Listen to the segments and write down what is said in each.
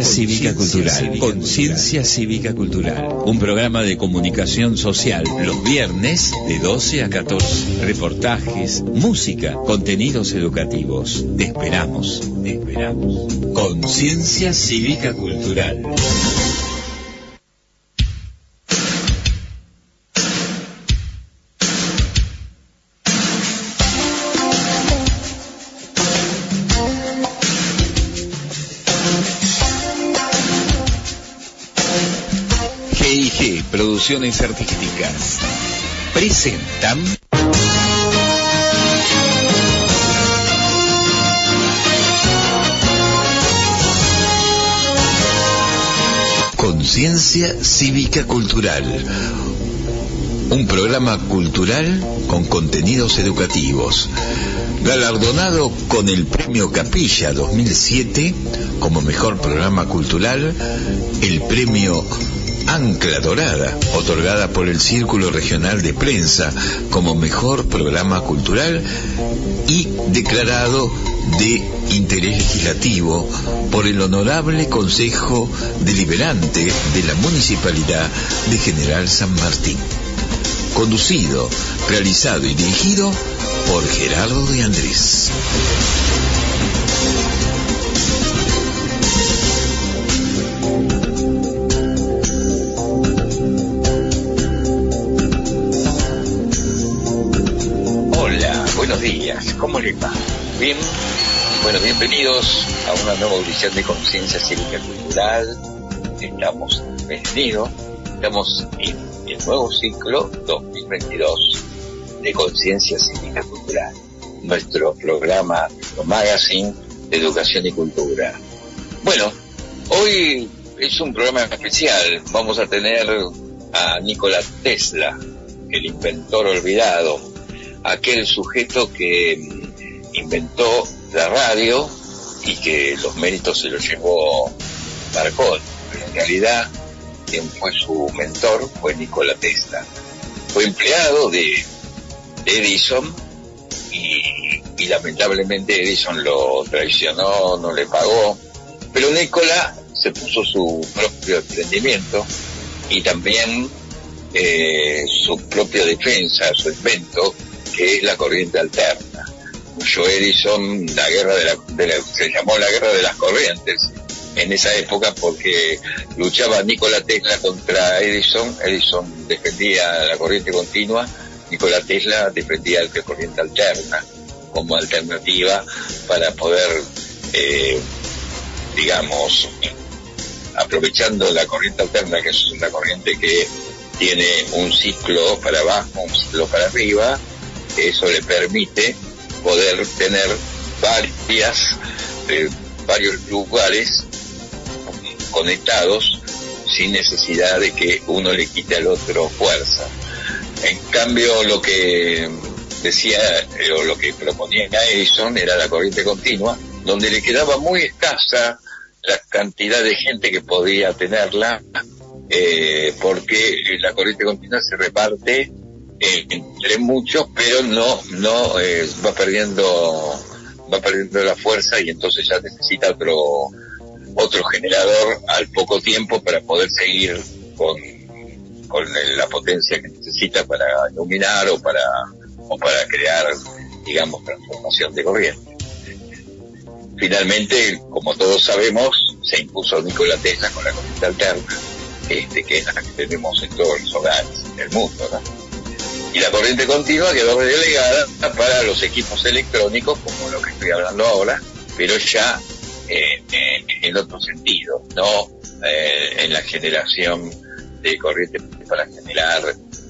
Cívica Cultural, Conciencia Cívica Cultural, un programa de comunicación social los viernes de 12 a 14. Reportajes, música, contenidos educativos. Te esperamos, te esperamos. Conciencia Cívica Cultural. Artísticas presentan Conciencia Cívica Cultural. Un programa cultural con contenidos educativos. Galardonado con el Premio Capilla 2007 como mejor programa cultural, el Premio Ancla Dorada, otorgada por el Círculo Regional de Prensa como mejor programa cultural y declarado de interés legislativo por el Honorable Consejo Deliberante de la Municipalidad de General San Martín. Conducido, realizado y dirigido por Gerardo de Andrés. Buenos días, ¿cómo les va? Bien, bueno, bienvenidos a una nueva audición de Conciencia Cívica Cultural. Estamos bienvenido, estamos en el nuevo ciclo 2022 de Conciencia Cívica Cultural, nuestro programa, nuestro magazine de educación y cultura. Bueno, hoy es un programa especial, vamos a tener a Nikola Tesla, el inventor olvidado, aquel sujeto que mm, inventó la radio y que los méritos se los llevó Marconi. Pero en realidad, quien fue su mentor fue Nikola Tesla. Fue empleado de Edison y, y lamentablemente Edison lo traicionó, no le pagó. Pero Nikola se puso su propio emprendimiento y también eh, su propia defensa, su invento, que es la corriente alterna. Cuyo Edison, la guerra de la, de la- se llamó la guerra de las corrientes en esa época porque luchaba Nikola Tesla contra Edison, Edison defendía la corriente continua, Nikola Tesla defendía la corriente alterna como alternativa para poder, eh, digamos, aprovechando la corriente alterna, que es una corriente que tiene un ciclo para abajo, un ciclo para arriba, eso le permite poder tener varias, eh, varios lugares conectados sin necesidad de que uno le quite al otro fuerza. En cambio, lo que decía eh, o lo que proponía Edison era la corriente continua, donde le quedaba muy escasa la cantidad de gente que podía tenerla, eh, porque la corriente continua se reparte eh, entre muchos, pero no, no eh, va perdiendo, va perdiendo la fuerza y entonces ya necesita otro, otro generador al poco tiempo para poder seguir con, con la potencia que necesita para iluminar o para, o para crear, digamos, transformación de corriente. Finalmente, como todos sabemos, se impuso Nikola Tesla con la corriente alterna, este, que es la que tenemos en todos los hogares del mundo, ¿no? Y la corriente continua quedó relegada para los equipos electrónicos, como lo que estoy hablando ahora, pero ya eh, eh, en otro sentido, no eh, en la generación de corriente para generar,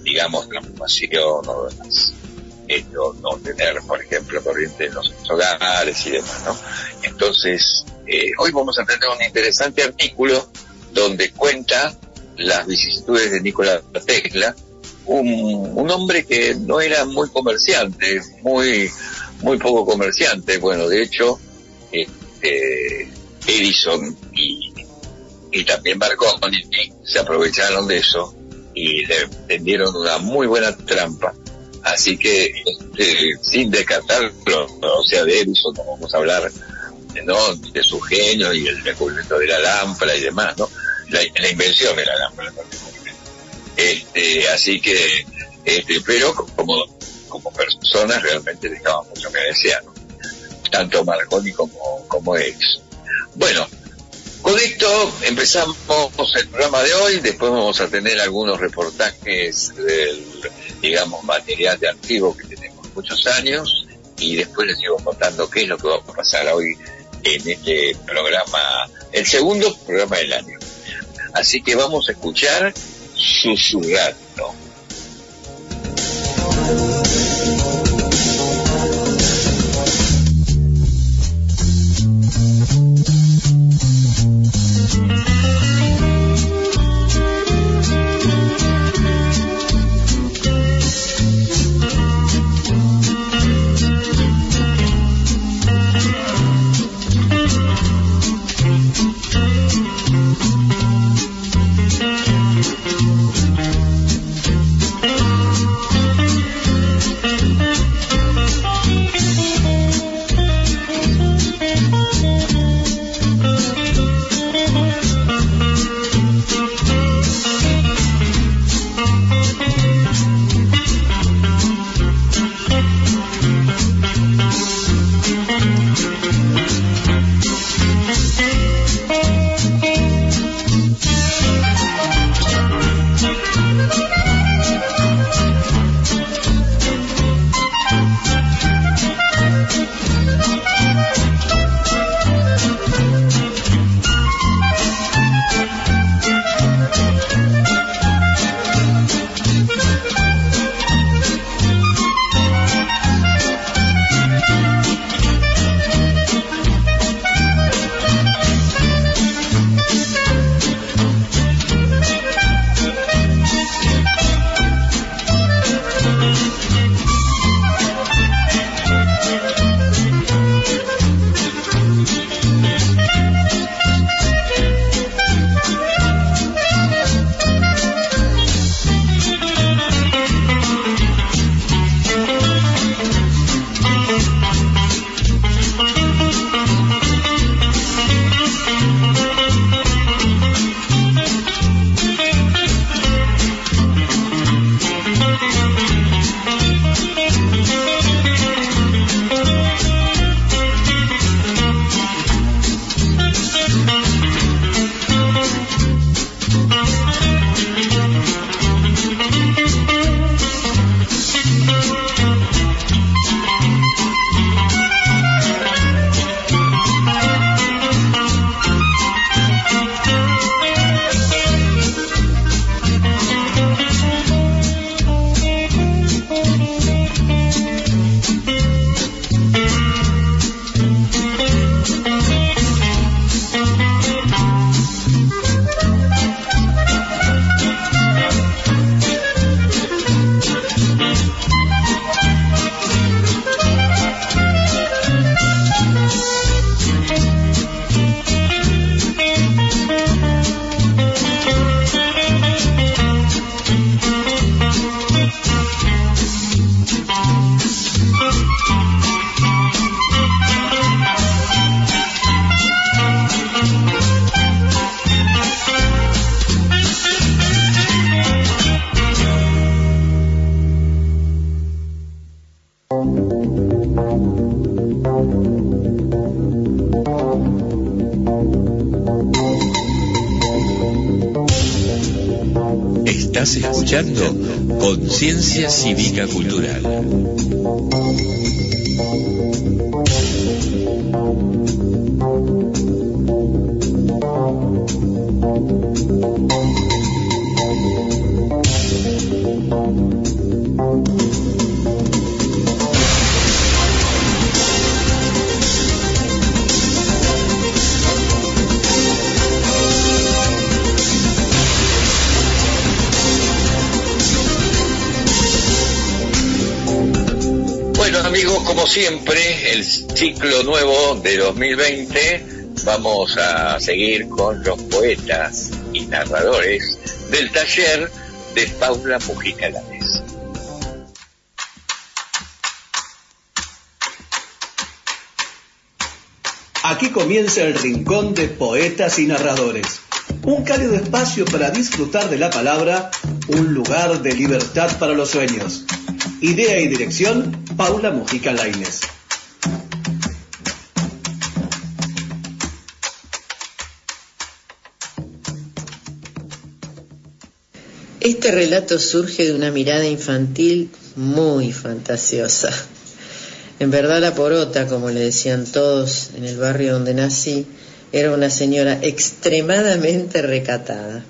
digamos, transformación o demás. Esto, no tener, por ejemplo, corriente en los hogares y demás, ¿no? Entonces, eh, hoy vamos a tener un interesante artículo donde cuenta las vicisitudes de Nikola Tesla, un, un hombre que no era muy comerciante, muy, muy poco comerciante. Bueno, de hecho, este, Edison y, y también Marconi se aprovecharon de eso y le tendieron una muy buena trampa. Así que, este, sin descartarlo, o sea, de Edison no vamos a hablar ¿no? De su genio y el descubrimiento de la lámpara y demás, ¿no? La, invención de la lámpara, este, así que, este, pero como, como personas realmente dejaban mucho que desear, tanto Marconi como, como ex. Bueno, con esto empezamos el programa de hoy, después vamos a tener algunos reportajes del, digamos, material de archivo que tenemos muchos años y después les sigo contando qué es lo que va a pasar hoy en este programa, el segundo programa del año. Así que vamos a escuchar 수수랬 어. Conciencia Cívica Cultural. Ciclo nuevo de 2020, vamos a seguir con los poetas y narradores del taller de Paula Mujica Lanes. Aquí comienza el rincón de poetas y narradores. Un cálido espacio para disfrutar de la palabra, un lugar de libertad para los sueños. Idea y dirección, Paula Mujica Laines. Este relato surge de una mirada infantil muy fantasiosa. En verdad la porota, como le decían todos en el barrio donde nací, era una señora extremadamente recatada.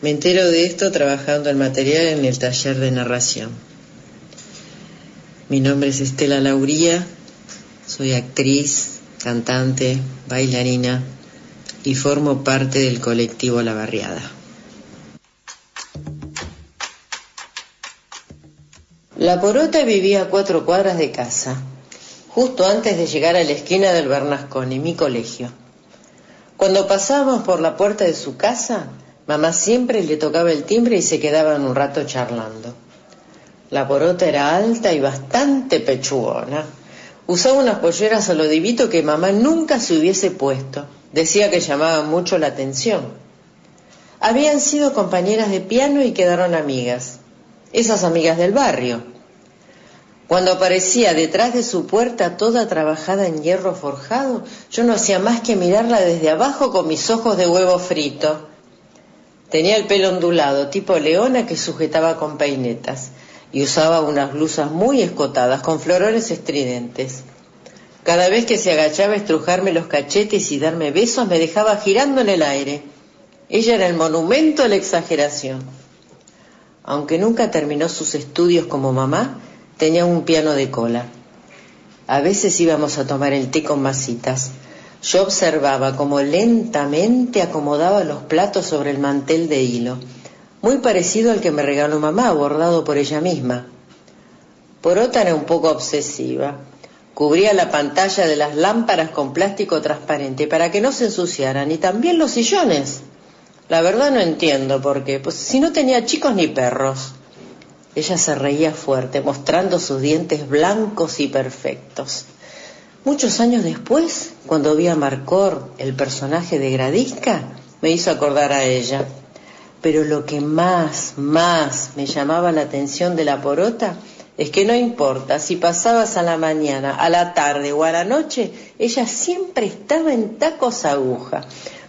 Me entero de esto trabajando el material en el taller de narración. Mi nombre es Estela Lauría, soy actriz, cantante, bailarina y formo parte del colectivo La Barriada. La porota vivía a cuatro cuadras de casa, justo antes de llegar a la esquina del Bernasconi, mi colegio. Cuando pasábamos por la puerta de su casa, mamá siempre le tocaba el timbre y se quedaban un rato charlando. La porota era alta y bastante pechugona. Usaba unas polleras a lo divito que mamá nunca se hubiese puesto. Decía que llamaban mucho la atención. Habían sido compañeras de piano y quedaron amigas esas amigas del barrio. Cuando aparecía detrás de su puerta toda trabajada en hierro forjado, yo no hacía más que mirarla desde abajo con mis ojos de huevo frito. Tenía el pelo ondulado, tipo leona que sujetaba con peinetas, y usaba unas blusas muy escotadas, con florones estridentes. Cada vez que se agachaba a estrujarme los cachetes y darme besos, me dejaba girando en el aire. Ella era el monumento a la exageración. Aunque nunca terminó sus estudios como mamá, tenía un piano de cola. A veces íbamos a tomar el té con masitas. Yo observaba cómo lentamente acomodaba los platos sobre el mantel de hilo, muy parecido al que me regaló mamá, bordado por ella misma. Por otra era un poco obsesiva. Cubría la pantalla de las lámparas con plástico transparente para que no se ensuciaran y también los sillones. La verdad no entiendo por qué, pues si no tenía chicos ni perros. Ella se reía fuerte, mostrando sus dientes blancos y perfectos. Muchos años después, cuando vi a Marcor, el personaje de Gradisca, me hizo acordar a ella. Pero lo que más, más me llamaba la atención de la porota es que no importa si pasabas a la mañana, a la tarde o a la noche, ella siempre estaba en tacos aguja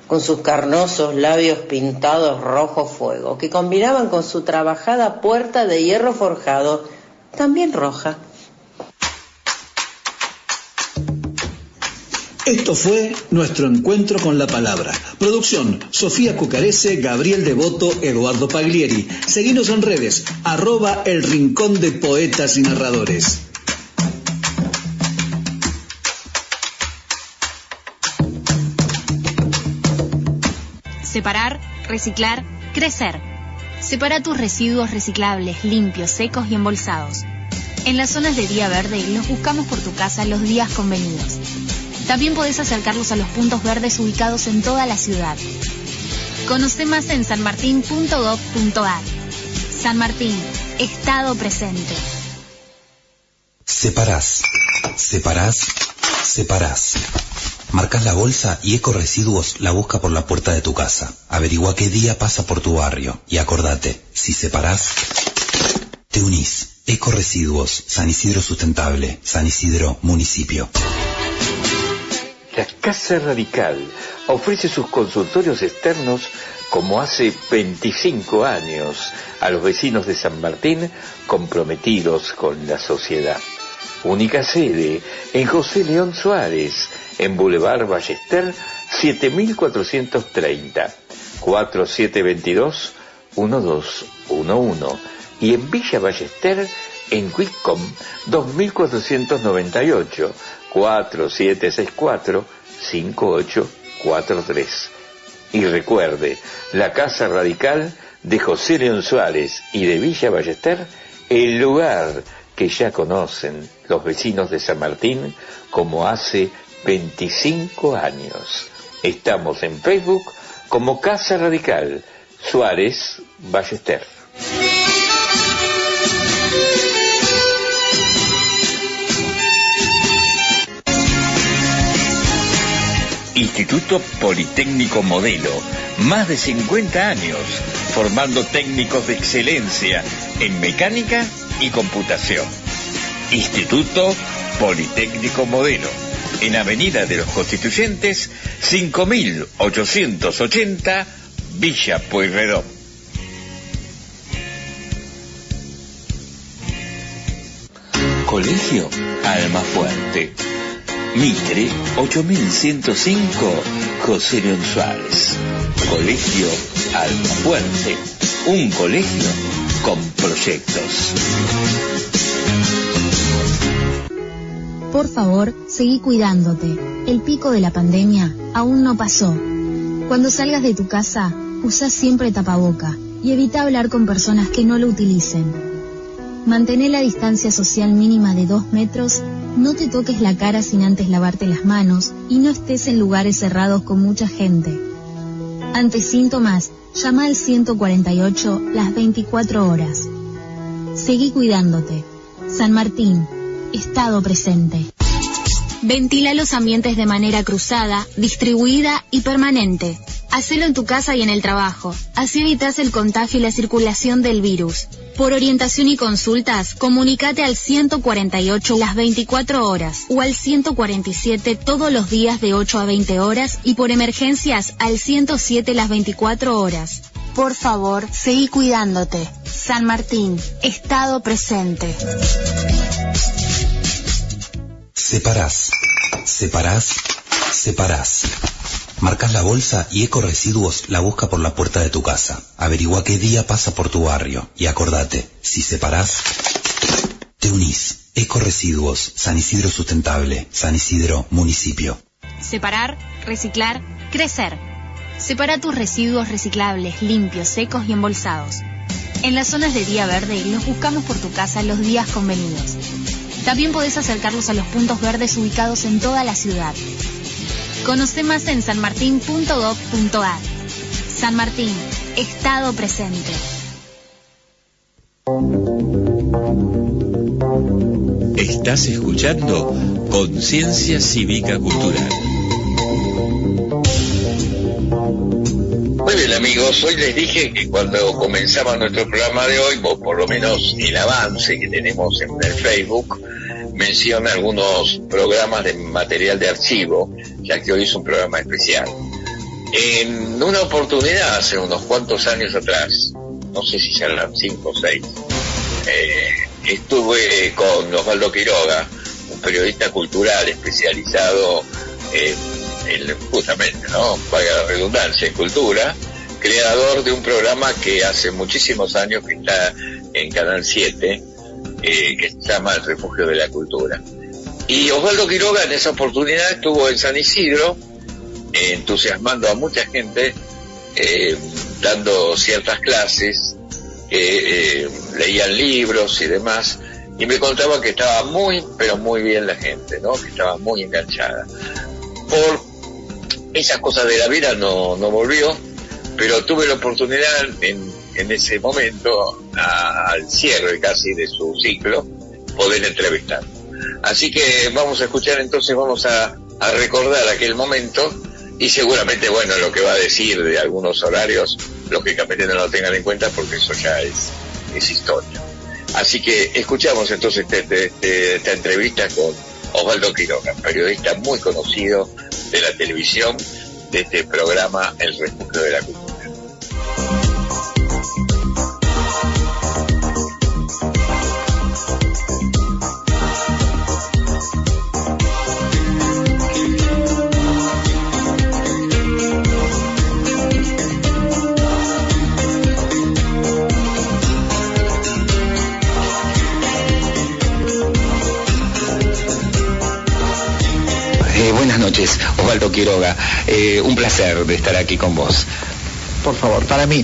con sus carnosos labios pintados rojo fuego, que combinaban con su trabajada puerta de hierro forjado, también roja. Esto fue nuestro encuentro con la palabra. Producción, Sofía Cucarese, Gabriel Devoto, Eduardo Paglieri. Seguimos en redes, arroba el rincón de poetas y narradores. Separar, reciclar, crecer. Separa tus residuos reciclables, limpios, secos y embolsados. En las zonas de día verde los buscamos por tu casa los días convenidos. También podés acercarlos a los puntos verdes ubicados en toda la ciudad. Conoce más en sanmartin.gov.ar. San Martín, Estado presente. Separás, separás, separás. Marcas la bolsa y Eco Residuos la busca por la puerta de tu casa. Averigua qué día pasa por tu barrio y acordate, si separás, te unís. Eco Residuos, San Isidro Sustentable, San Isidro Municipio. La Casa Radical ofrece sus consultorios externos como hace 25 años a los vecinos de San Martín comprometidos con la sociedad. Única sede en José León Suárez, en Boulevard Ballester 7430 4722 1211 y en Villa Ballester en Quickom 2498 4764 5843. Y recuerde, la Casa Radical de José León Suárez y de Villa Ballester, el lugar que ya conocen los vecinos de San Martín como hace 25 años. Estamos en Facebook como Casa Radical Suárez Ballester. Instituto Politécnico Modelo, más de 50 años, formando técnicos de excelencia en mecánica y computación. Instituto Politécnico Modelo, en Avenida de los Constituyentes, 5880, Villa Pueyrredón. Colegio Alma Fuerte Mitre 8105 José León Suárez. Colegio Fuerte, Un colegio con proyectos. Por favor, seguí cuidándote. El pico de la pandemia aún no pasó. Cuando salgas de tu casa, usa siempre tapaboca y evita hablar con personas que no lo utilicen. Mantén la distancia social mínima de 2 metros no te toques la cara sin antes lavarte las manos y no estés en lugares cerrados con mucha gente. Ante síntomas, llama al 148 las 24 horas. Seguí cuidándote. San Martín, Estado presente. Ventila los ambientes de manera cruzada, distribuida y permanente. Hacelo en tu casa y en el trabajo. Así evitas el contagio y la circulación del virus. Por orientación y consultas, comunícate al 148 las 24 horas o al 147 todos los días de 8 a 20 horas y por emergencias al 107 las 24 horas. Por favor, seguí cuidándote. San Martín, Estado presente. Separás, separás, separás. Marcas la bolsa y Eco Residuos la busca por la puerta de tu casa. Averigua qué día pasa por tu barrio. Y acordate, si separás, te unís. Eco Residuos, San Isidro Sustentable, San Isidro, Municipio. Separar, reciclar, crecer. Separa tus residuos reciclables, limpios, secos y embolsados. En las zonas de día verde los buscamos por tu casa los días convenidos. También podés acercarlos a los puntos verdes ubicados en toda la ciudad. Conoce más en sanmartin.gov.ar. San Martín, Estado presente. Estás escuchando Conciencia Cívica Cultural. Muy bien amigos, hoy les dije que cuando comenzaba nuestro programa de hoy, o por lo menos el avance que tenemos en el Facebook, menciona algunos programas de material de archivo, ya que hoy es un programa especial. En una oportunidad, hace unos cuantos años atrás, no sé si eran cinco o seis, eh, estuve con Osvaldo Quiroga, un periodista cultural especializado en, justamente, ¿no? Vaya la redundancia, en cultura, creador de un programa que hace muchísimos años que está en Canal 7, eh, que se llama El Refugio de la Cultura. Y Osvaldo Quiroga en esa oportunidad estuvo en San Isidro, entusiasmando a mucha gente, eh, dando ciertas clases, eh, leían libros y demás, y me contaba que estaba muy, pero muy bien la gente, ¿no? Que estaba muy enganchada. Por esas cosas de la vida no, no volvió, pero tuve la oportunidad en en ese momento, al cierre casi de su ciclo, poder entrevistar. Así que vamos a escuchar entonces, vamos a, recordar aquel momento y seguramente, bueno, lo que va a decir de algunos horarios, lógicamente no lo tengan en cuenta porque eso ya es, es historia. Así que escuchamos entonces este, este, esta entrevista con Osvaldo Quiroga, periodista muy conocido de la televisión, de este programa El Refugio de la Cultura. Noches, Osvaldo Quiroga. Eh, un placer de estar aquí con vos. Por favor, para mí,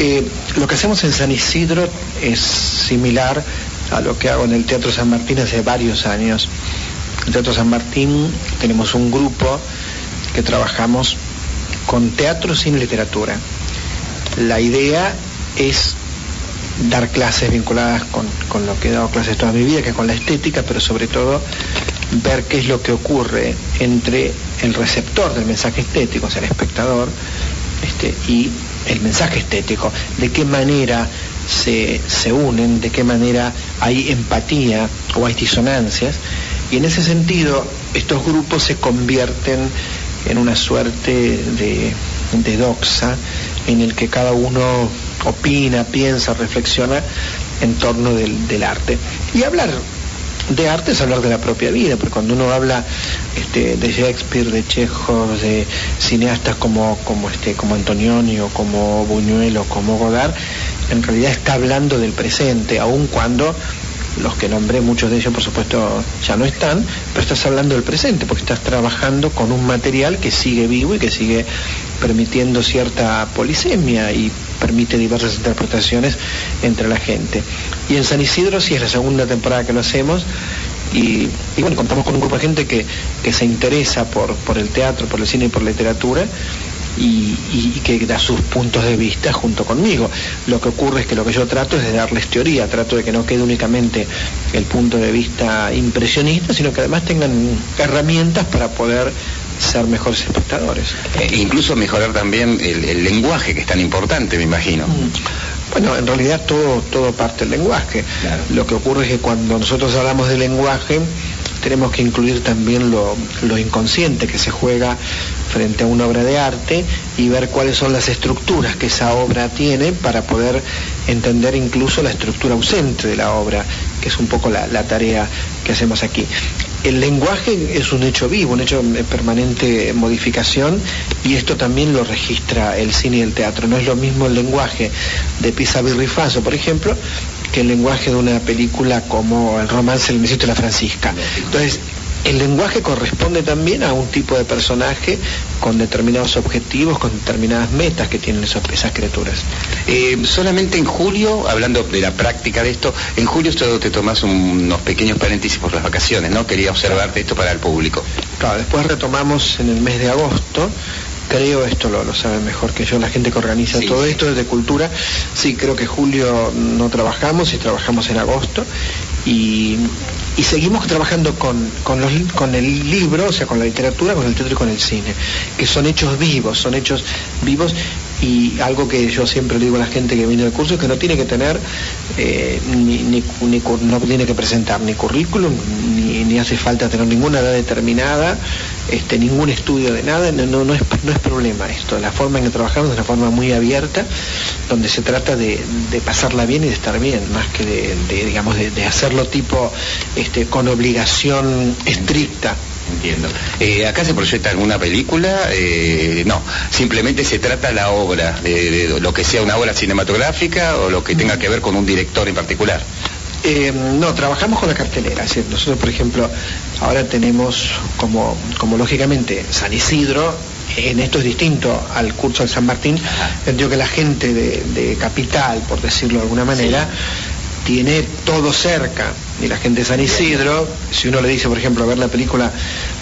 eh, lo que hacemos en San Isidro es similar a lo que hago en el Teatro San Martín hace varios años. En el Teatro San Martín tenemos un grupo que trabajamos con teatro sin literatura. La idea es dar clases vinculadas con, con, lo que he dado clases toda mi vida, que es con la estética, pero sobre todo ver qué es lo que ocurre entre el receptor del mensaje estético, o sea, el espectador, este, y el mensaje estético, de qué manera se, se unen, de qué manera hay empatía o hay disonancias, y en ese sentido estos grupos se convierten en una suerte de, de doxa en el que cada uno opina, piensa, reflexiona en torno del, del arte. Y hablar de arte es hablar de la propia vida, porque cuando uno habla este, de Shakespeare, de Chekhov, de cineastas como, como, este, como Antonioni o como Buñuel o como Godard, en realidad está hablando del presente, aun cuando los que nombré, muchos de ellos por supuesto ya no están, pero estás hablando del presente, porque estás trabajando con un material que sigue vivo y que sigue permitiendo cierta polisemia y permite diversas interpretaciones entre la gente. Y en San Isidro sí es la segunda temporada que lo hacemos y, bueno, contamos con un grupo de gente que, que se interesa por, por el teatro, por el cine y por la literatura y, que da sus puntos de vista junto conmigo. Lo que ocurre es que lo que yo trato es de darles teoría, trato de que no quede únicamente el punto de vista impresionista, sino que además tengan herramientas para poder ser mejores espectadores. E incluso mejorar también el, lenguaje, que es tan importante, me imagino. Mm. Bueno, en realidad todo, todo parte del lenguaje. Lo que ocurre es que cuando nosotros hablamos de lenguaje, tenemos que incluir también lo, lo, inconsciente que se juega frente a una obra de arte y ver cuáles son las estructuras que esa obra tiene para poder entender incluso la estructura ausente de la obra, que es un poco la, tarea que hacemos aquí. El lenguaje es un hecho vivo, un hecho de permanente modificación y esto también lo registra el cine y el teatro. No es lo mismo el lenguaje de Pisa Birrifaso, por ejemplo, que el lenguaje de una película como el romance El Mesito de la Francisca. Entonces, el lenguaje corresponde también a un tipo de personaje con determinados objetivos, con determinadas metas que tienen esas criaturas. Eh, solamente en julio, hablando de la práctica de esto, en julio te tomas unos pequeños paréntesis por las vacaciones, ¿no? Quería observarte esto para el público. Claro, después retomamos en el mes de agosto creo, esto lo, lo sabe mejor que yo, la gente que organiza todo esto desde cultura, sí, creo que julio no trabajamos y trabajamos en agosto y, seguimos trabajando con, con, el libro, o sea, con la literatura, con el teatro y con el cine, que son hechos vivos, son hechos vivos y algo que yo siempre digo a la gente que viene del curso es que no tiene que tener eh, ni, no tiene que presentar ni currículum ni, ni, hace falta tener ninguna edad determinada este, ningún estudio de nada no, no, es, no es problema esto la forma en que trabajamos es una forma muy abierta donde se trata de, pasarla bien y de estar bien más que de, digamos de, hacerlo tipo este, con obligación estricta Entiendo. Eh, ¿Acá se proyecta alguna película? Eh, no, simplemente se trata la obra, de, lo que sea una obra cinematográfica o lo que tenga que ver con un director en particular. Eh, no, trabajamos con la cartelera. nosotros, por ejemplo, ahora tenemos como, como lógicamente San Isidro, en esto es distinto al curso de San Martín, entiendo que la gente de, Capital, por decirlo de alguna manera, tiene todo cerca. Y la gente de San Isidro, si uno le dice, por ejemplo, a ver la película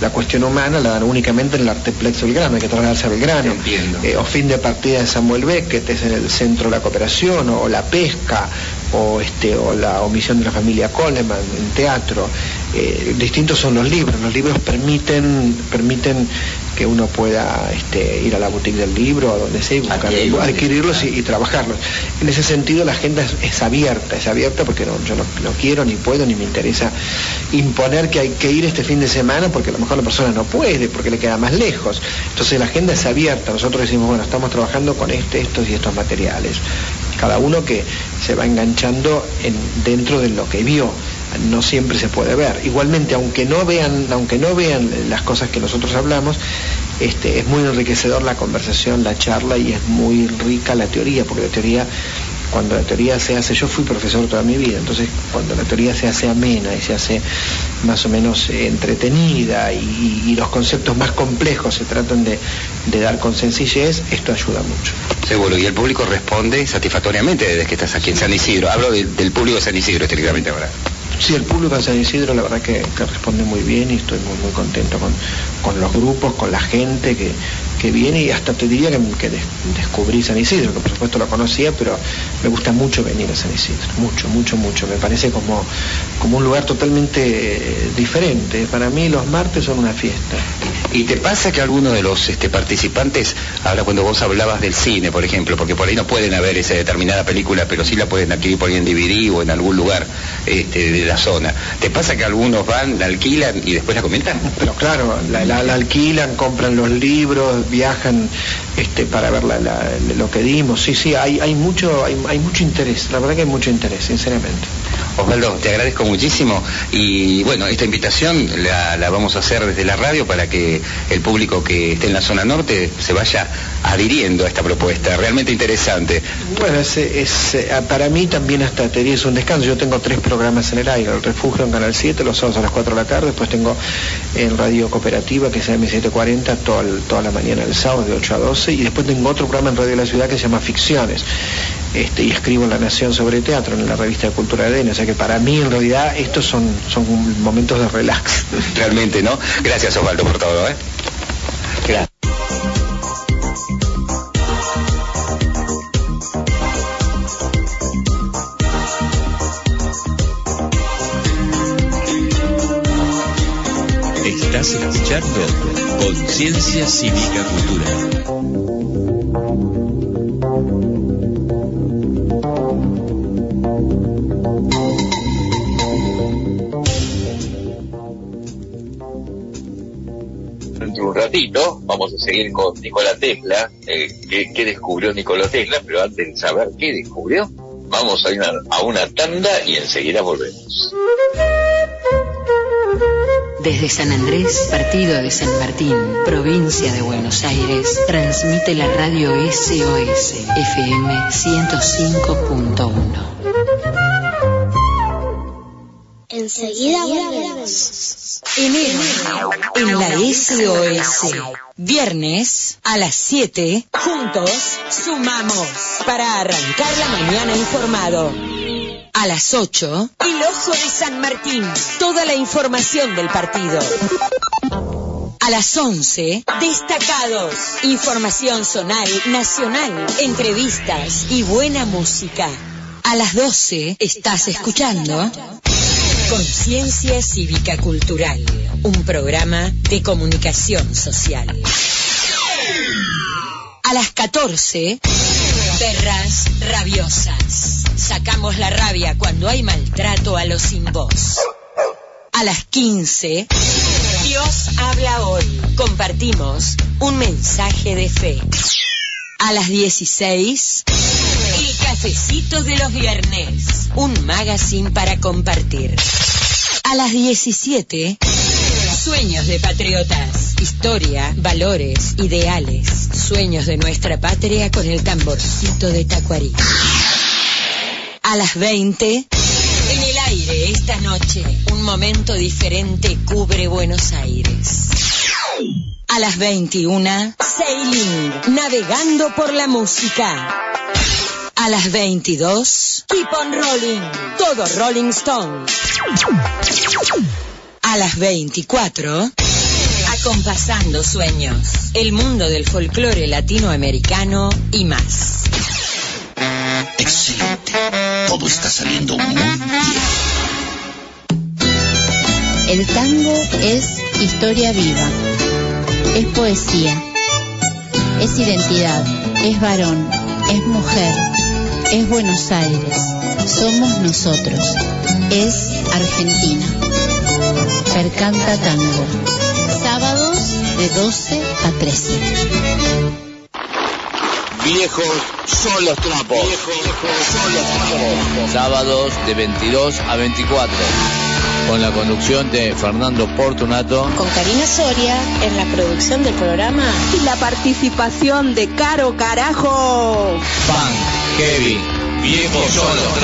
La cuestión humana, la dan únicamente en el Arteplex Belgrano, hay que trasladarse a Belgrano. Eh, o fin de partida de Samuel Beckett, es en el centro de la cooperación, o, la pesca, o este, o la omisión de la familia Coleman en teatro. Eh, distintos son los libros. Los libros permiten, permiten que uno pueda este, ir a la boutique del libro, a donde sea, adquirirlos y, trabajarlos. En ese sentido la agenda es, abierta, es abierta porque no, yo no, quiero, ni puedo, ni me interesa imponer que hay que ir este fin de semana porque a lo mejor la persona no puede, porque le queda más lejos. Entonces la agenda es abierta, nosotros decimos, bueno, estamos trabajando con este, estos y estos materiales. Cada uno que se va enganchando en, dentro de lo que vio no siempre se puede ver. Igualmente, aunque no vean, aunque no vean las cosas que nosotros hablamos, este, es muy enriquecedor la conversación, la charla y es muy rica la teoría, porque la teoría, cuando la teoría se hace, yo fui profesor toda mi vida, entonces cuando la teoría se hace amena y se hace más o menos entretenida y, los conceptos más complejos se tratan de, dar con sencillez, esto ayuda mucho. Seguro, y el público responde satisfactoriamente desde que estás aquí en San Isidro. Hablo del público de San Isidro estrictamente ahora. Sí, el público de San Isidro la verdad que, responde muy bien y estoy muy, muy contento con, los grupos, con la gente que, viene y hasta te diría que, descubrí San Isidro, que por supuesto lo conocía, pero me gusta mucho venir a San Isidro, mucho, mucho, mucho. Me parece como, como un lugar totalmente diferente. Para mí los martes son una fiesta. ¿Y te pasa que alguno de los este, participantes, ahora cuando vos hablabas del cine, por ejemplo, porque por ahí no pueden haber esa determinada película, pero sí la pueden adquirir por ahí en DVD o en algún lugar este, de la zona, ¿te pasa que algunos van, la alquilan y después la comentan? Pero claro, la, alquilan, compran los libros, viajan este, para ver lo que dimos. Sí, sí, hay, hay, mucho, hay, hay mucho interés, la verdad que hay mucho interés, sinceramente. Osvaldo, te agradezco muchísimo. Y bueno, esta invitación la, vamos a hacer desde la radio para que el público que esté en la zona norte se vaya adhiriendo a esta propuesta, realmente interesante. Bueno, eh, para mí también hasta te es un descanso, yo tengo tres programas en el aire, el refugio en Canal 7, los sábados a las 4 de la tarde, después tengo en Radio Cooperativa que es M740 toda, toda la mañana el sábado de 8 a 12 y después tengo otro programa en Radio de la Ciudad que se llama Ficciones este, y escribo en La Nación sobre teatro, en la revista de Cultura de o sea que para mí en realidad estos son, son momentos de relax. Realmente, ¿no? Gracias Osvaldo por todo, ¿eh? Gracias. Estás escuchando Conciencia Cívica Cultural. Vamos a seguir con Nikola Tesla, eh, qué, descubrió Nikola Tesla, pero antes de saber qué descubrió, vamos a ir a una tanda y enseguida volvemos. Desde San Andrés, partido de San Martín, provincia de Buenos Aires, transmite la radio SOS FM 105.1. Enseguida volvemos. Enero en la SOS. Viernes a las 7, juntos sumamos para arrancar la mañana informado. A las 8, el ojo de San Martín. Toda la información del partido. A las 11, destacados. Información zonal, nacional, entrevistas y buena música. A las 12, estás escuchando Conciencia Cívica Cultural, un programa de comunicación social. A las 14, perras rabiosas. Sacamos la rabia cuando hay maltrato a los sin voz. A las 15, Dios habla hoy. Compartimos un mensaje de fe. A las 16, el cafecito de los viernes, un magazine para compartir. A las 17, sueños de patriotas, historia, valores, ideales, sueños de nuestra patria con el tamborcito de Tacuarí. A las 20, en el aire esta noche, un momento diferente cubre Buenos Aires. A las 21, Sailing, navegando por la música. A las 22, Keep on Rolling, todo Rolling Stones. A las 24, Acompasando Sueños, el mundo del folclore latinoamericano y más. Excelente, todo está saliendo muy bien. El tango es historia viva. Es poesía, es identidad, es varón, es mujer, es Buenos Aires, somos nosotros, es Argentina. Percanta Tango, sábados de 12 a 13. Viejos son los trapos. Viejos son los trapos. Sábados de 22 a 24 con la conducción de Fernando Portunato. Con Karina Soria en la producción del programa. Y la participación de Caro Carajo. Pan, Kevin, viejos son los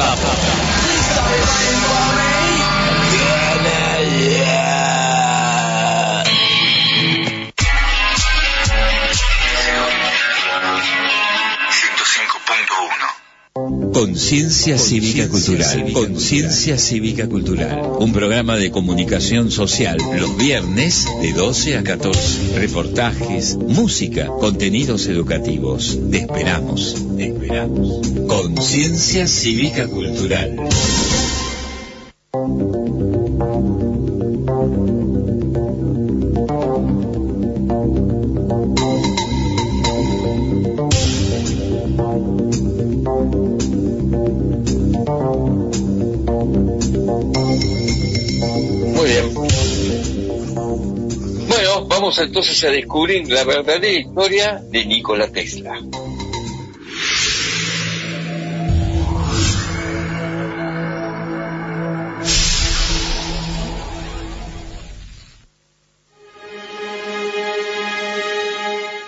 Conciencia Cívica Cultural. Conciencia Cívica Cultural. Un programa de comunicación social los viernes de 12 a 14. Reportajes, música, contenidos educativos. Te esperamos. Te esperamos. Conciencia Cívica Cultural. Vamos entonces a descubrir la verdadera historia de Nikola Tesla.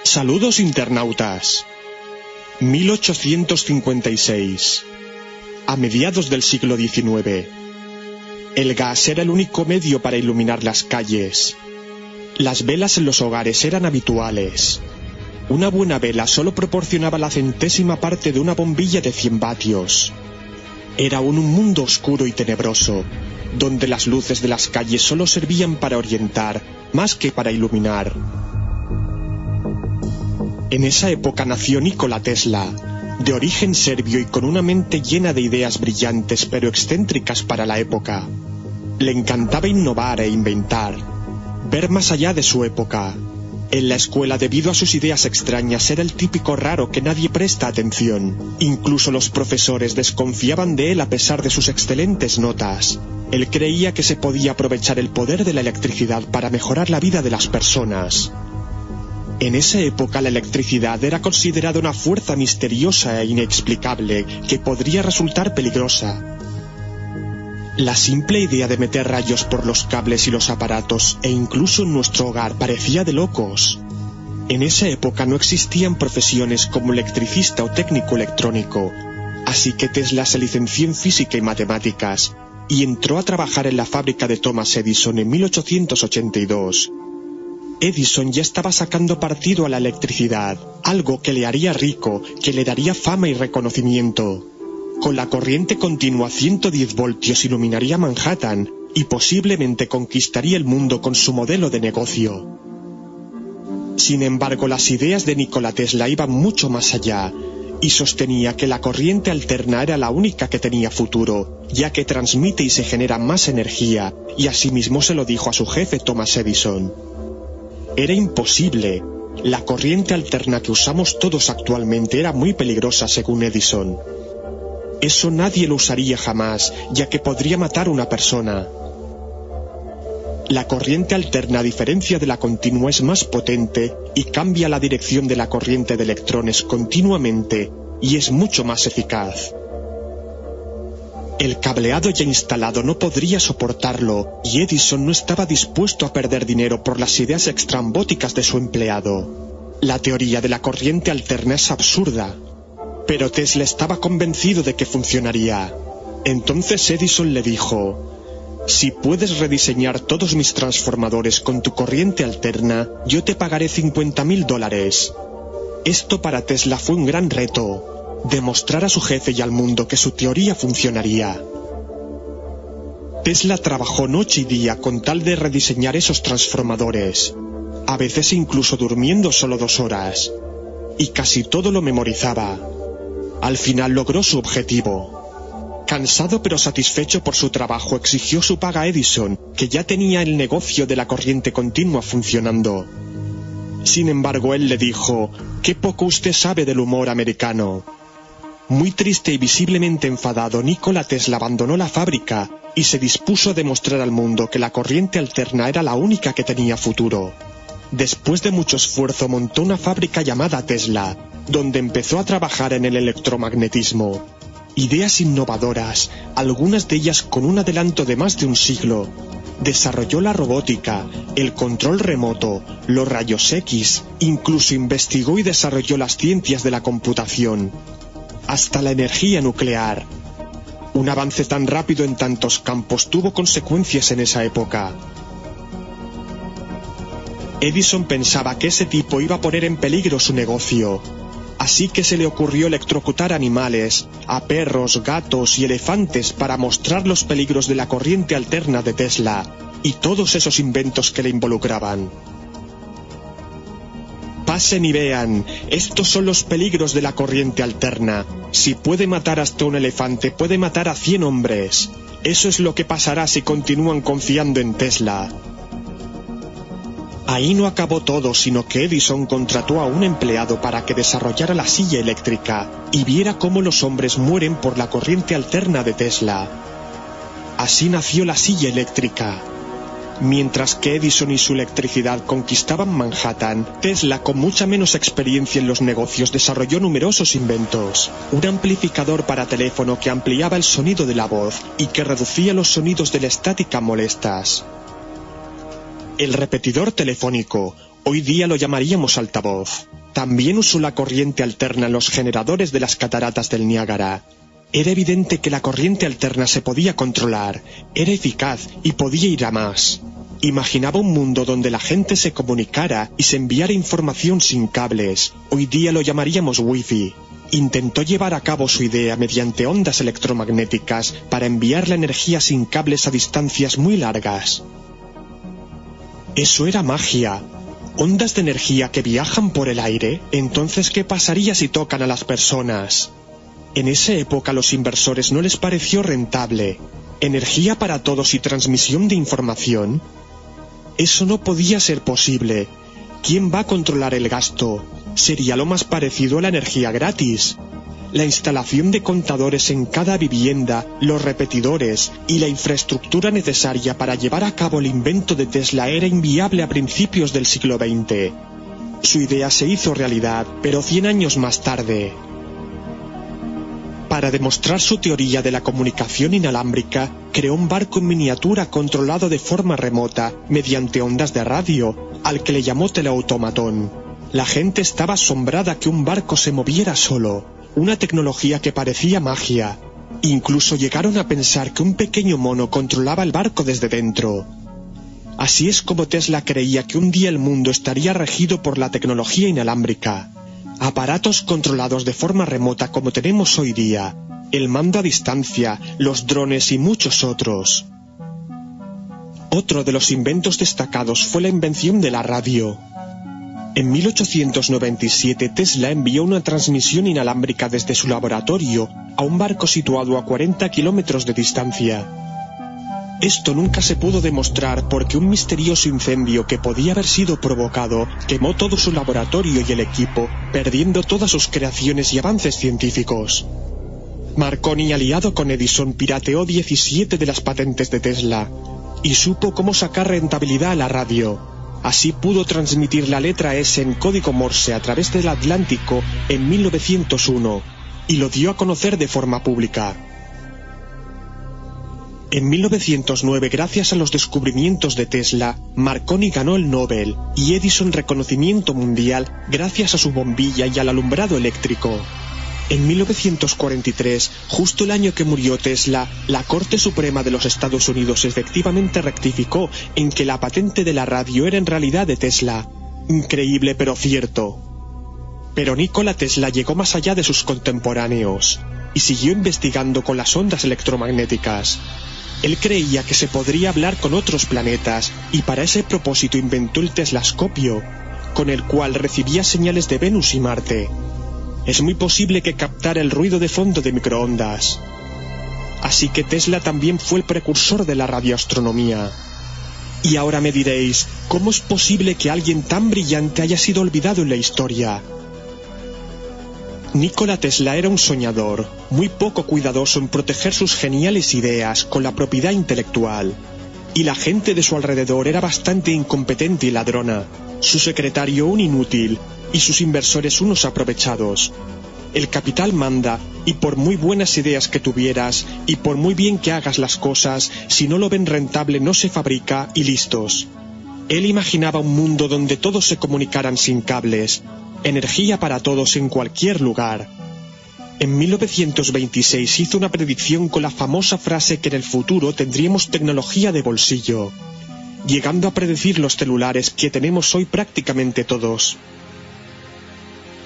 Saludos internautas. 1856. A mediados del siglo XIX. El gas era el único medio para iluminar las calles. Las velas en los hogares eran habituales. Una buena vela solo proporcionaba la centésima parte de una bombilla de 100 vatios. Era un mundo oscuro y tenebroso, donde las luces de las calles solo servían para orientar, más que para iluminar. En esa época nació Nikola Tesla, de origen serbio y con una mente llena de ideas brillantes pero excéntricas para la época. Le encantaba innovar e inventar, ver más allá de su época. En la escuela, debido a sus ideas extrañas, era el típico raro que nadie presta atención. Incluso los profesores desconfiaban de él a pesar de sus excelentes notas. Él creía que se podía aprovechar el poder de la electricidad para mejorar la vida de las personas. En esa época la electricidad era considerada una fuerza misteriosa e inexplicable que podría resultar peligrosa. La simple idea de meter rayos por los cables y los aparatos e incluso en nuestro hogar parecía de locos. En esa época no existían profesiones como electricista o técnico electrónico, así que Tesla se licenció en física y matemáticas y entró a trabajar en la fábrica de Thomas Edison en 1882 Edison ya estaba sacando partido a la electricidad, algo que le haría rico, que le daría fama y reconocimiento. Con la corriente continua a 110 voltios iluminaría Manhattan y posiblemente conquistaría el mundo con su modelo de negocio. Sin embargo, las ideas de Nikola Tesla iban mucho más allá y sostenía que la corriente alterna era la única que tenía futuro, ya que transmite y se genera más energía, y asimismo se lo dijo a su jefe Thomas Edison. Era imposible. La corriente alterna que usamos todos actualmente era muy peligrosa según Edison. Eso nadie lo usaría jamás, ya que podría matar a una persona. La corriente alterna, a diferencia de la continua, es más potente y cambia la dirección de la corriente de electrones continuamente y es mucho más eficaz. El cableado ya instalado no podría soportarlo y Edison no estaba dispuesto a perder dinero por las ideas extrambóticas de su empleado. La teoría de la corriente alterna es absurda, pero Tesla estaba convencido de que funcionaría. Entonces Edison le dijo, si puedes rediseñar todos mis transformadores con tu corriente alterna, yo te pagaré 50 mil dólares. Esto para Tesla fue un gran reto, demostrar a su jefe y al mundo que su teoría funcionaría. Tesla trabajó noche y día con tal de rediseñar esos transformadores, a veces incluso durmiendo solo dos horas, y casi todo lo memorizaba. Al final logró su objetivo. Cansado pero satisfecho por su trabajo, exigió su paga a Edison, que ya tenía el negocio de la corriente continua funcionando. Sin embargo, él le dijo, qué poco usted sabe del humor americano. Muy triste y visiblemente enfadado, Nikola Tesla abandonó la fábrica y se dispuso a demostrar al mundo que la corriente alterna era la única que tenía futuro. Después de mucho esfuerzo montó una fábrica llamada Tesla, donde empezó a trabajar en el electromagnetismo. Ideas innovadoras, algunas de ellas con un adelanto de más de un siglo. Desarrolló la robótica, el control remoto, los rayos X, incluso investigó y desarrolló las ciencias de la computación hasta la energía nuclear. Un avance tan rápido en tantos campos tuvo consecuencias en esa época. Edison pensaba que ese tipo iba a poner en peligro su negocio, así que se le ocurrió electrocutar animales, a perros, gatos y elefantes para mostrar los peligros de la corriente alterna de Tesla y todos esos inventos que le involucraban. Pasen y vean, estos son los peligros de la corriente alterna. Si puede matar hasta un elefante, puede matar a 100 hombres. Eso es lo que pasará si continúan confiando en Tesla. Ahí no acabó todo, sino que Edison contrató a un empleado para que desarrollara la silla eléctrica y viera cómo los hombres mueren por la corriente alterna de Tesla. Así nació la silla eléctrica. Mientras que Edison y su electricidad conquistaban Manhattan, Tesla, con mucha menos experiencia en los negocios, desarrolló numerosos inventos. Un amplificador para teléfono que ampliaba el sonido de la voz y que reducía los sonidos de la estática molestas. El repetidor telefónico, hoy día lo llamaríamos altavoz. También usó la corriente alterna en los generadores de las cataratas del Niágara. Era evidente que la corriente alterna se podía controlar, era eficaz y podía ir a más. Imaginaba un mundo donde la gente se comunicara y se enviara información sin cables. Hoy día lo llamaríamos Wi-Fi. Intentó llevar a cabo su idea mediante ondas electromagnéticas para enviar la energía sin cables a distancias muy largas. Eso era magia. Ondas de energía que viajan por el aire. Entonces, ¿qué pasaría si tocan a las personas? En esa época los inversores no les pareció rentable. ¿Energía para todos y transmisión de información? Eso no podía ser posible. ¿Quién va a controlar el gasto? Sería lo más parecido a la energía gratis. La instalación de contadores en cada vivienda, los repetidores y la infraestructura necesaria para llevar a cabo el invento de Tesla era inviable a principios del siglo XX. Su idea se hizo realidad, pero 100 años más tarde. Para demostrar su teoría de la comunicación inalámbrica, creó un barco en miniatura controlado de forma remota mediante ondas de radio, al que le llamó teleautomatón. La gente estaba asombrada que un barco se moviera solo, una tecnología que parecía magia. Incluso llegaron a pensar que un pequeño mono controlaba el barco desde dentro. Así es como Tesla creía que un día el mundo estaría regido por la tecnología inalámbrica aparatos controlados de forma remota como tenemos hoy día, el mando a distancia, los drones y muchos otros. Otro de los inventos destacados fue la invención de la radio. En 1897 Tesla envió una transmisión inalámbrica desde su laboratorio a un barco situado a 40 kilómetros de distancia. Esto nunca se pudo demostrar porque un misterioso incendio que podía haber sido provocado quemó todo su laboratorio y el equipo, perdiendo todas sus creaciones y avances científicos. Marconi, aliado con Edison, pirateó 17 de las patentes de Tesla y supo cómo sacar rentabilidad a la radio. Así pudo transmitir la letra S en código Morse a través del Atlántico en 1901 y lo dio a conocer de forma pública. En 1909, gracias a los descubrimientos de Tesla, Marconi ganó el Nobel y Edison reconocimiento mundial gracias a su bombilla y al alumbrado eléctrico. En 1943, justo el año que murió Tesla, la Corte Suprema de los Estados Unidos efectivamente rectificó en que la patente de la radio era en realidad de Tesla. Increíble pero cierto. Pero Nikola Tesla llegó más allá de sus contemporáneos y siguió investigando con las ondas electromagnéticas. Él creía que se podría hablar con otros planetas y para ese propósito inventó el teslascopio, con el cual recibía señales de Venus y Marte. Es muy posible que captara el ruido de fondo de microondas. Así que Tesla también fue el precursor de la radioastronomía. Y ahora me diréis, ¿cómo es posible que alguien tan brillante haya sido olvidado en la historia? Nikola Tesla era un soñador, muy poco cuidadoso en proteger sus geniales ideas con la propiedad intelectual. Y la gente de su alrededor era bastante incompetente y ladrona, su secretario un inútil y sus inversores unos aprovechados. El capital manda, y por muy buenas ideas que tuvieras, y por muy bien que hagas las cosas, si no lo ven rentable no se fabrica y listos. Él imaginaba un mundo donde todos se comunicaran sin cables, energía para todos en cualquier lugar. En 1926 hizo una predicción con la famosa frase que en el futuro tendríamos tecnología de bolsillo, llegando a predecir los celulares que tenemos hoy prácticamente todos.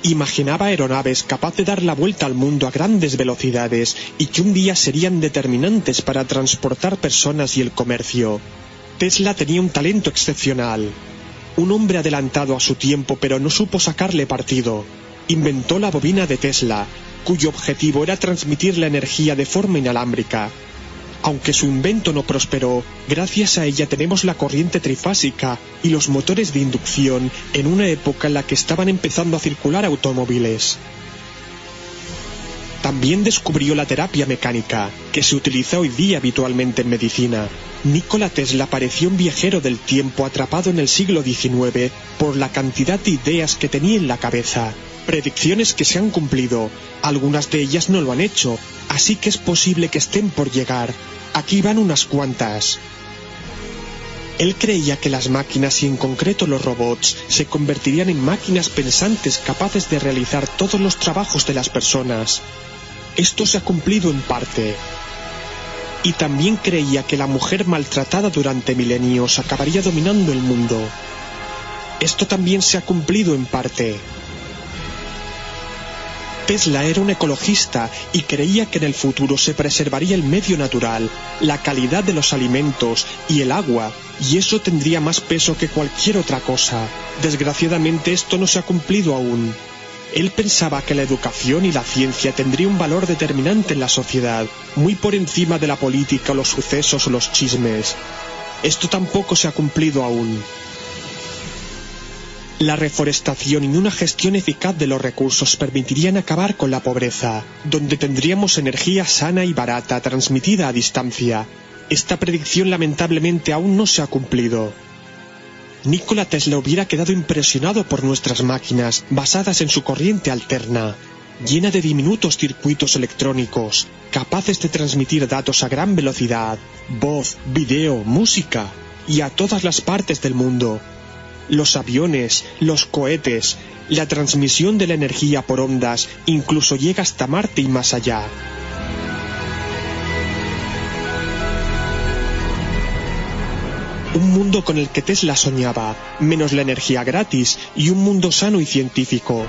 Imaginaba aeronaves capaz de dar la vuelta al mundo a grandes velocidades y que un día serían determinantes para transportar personas y el comercio. Tesla tenía un talento excepcional un hombre adelantado a su tiempo pero no supo sacarle partido. Inventó la bobina de Tesla, cuyo objetivo era transmitir la energía de forma inalámbrica. Aunque su invento no prosperó, gracias a ella tenemos la corriente trifásica y los motores de inducción en una época en la que estaban empezando a circular automóviles. También descubrió la terapia mecánica, que se utiliza hoy día habitualmente en medicina. Nikola Tesla pareció un viajero del tiempo atrapado en el siglo XIX por la cantidad de ideas que tenía en la cabeza. Predicciones que se han cumplido, algunas de ellas no lo han hecho, así que es posible que estén por llegar. Aquí van unas cuantas. Él creía que las máquinas y en concreto los robots se convertirían en máquinas pensantes capaces de realizar todos los trabajos de las personas. Esto se ha cumplido en parte. Y también creía que la mujer maltratada durante milenios acabaría dominando el mundo. Esto también se ha cumplido en parte. Tesla era un ecologista y creía que en el futuro se preservaría el medio natural, la calidad de los alimentos y el agua, y eso tendría más peso que cualquier otra cosa. Desgraciadamente esto no se ha cumplido aún. Él pensaba que la educación y la ciencia tendrían un valor determinante en la sociedad, muy por encima de la política, los sucesos o los chismes. Esto tampoco se ha cumplido aún. La reforestación y una gestión eficaz de los recursos permitirían acabar con la pobreza, donde tendríamos energía sana y barata transmitida a distancia. Esta predicción lamentablemente aún no se ha cumplido. Nikola Tesla hubiera quedado impresionado por nuestras máquinas basadas en su corriente alterna, llena de diminutos circuitos electrónicos, capaces de transmitir datos a gran velocidad, voz, video, música, y a todas las partes del mundo, los aviones, los cohetes, la transmisión de la energía por ondas incluso llega hasta Marte y más allá. Un mundo con el que Tesla soñaba, menos la energía gratis y un mundo sano y científico.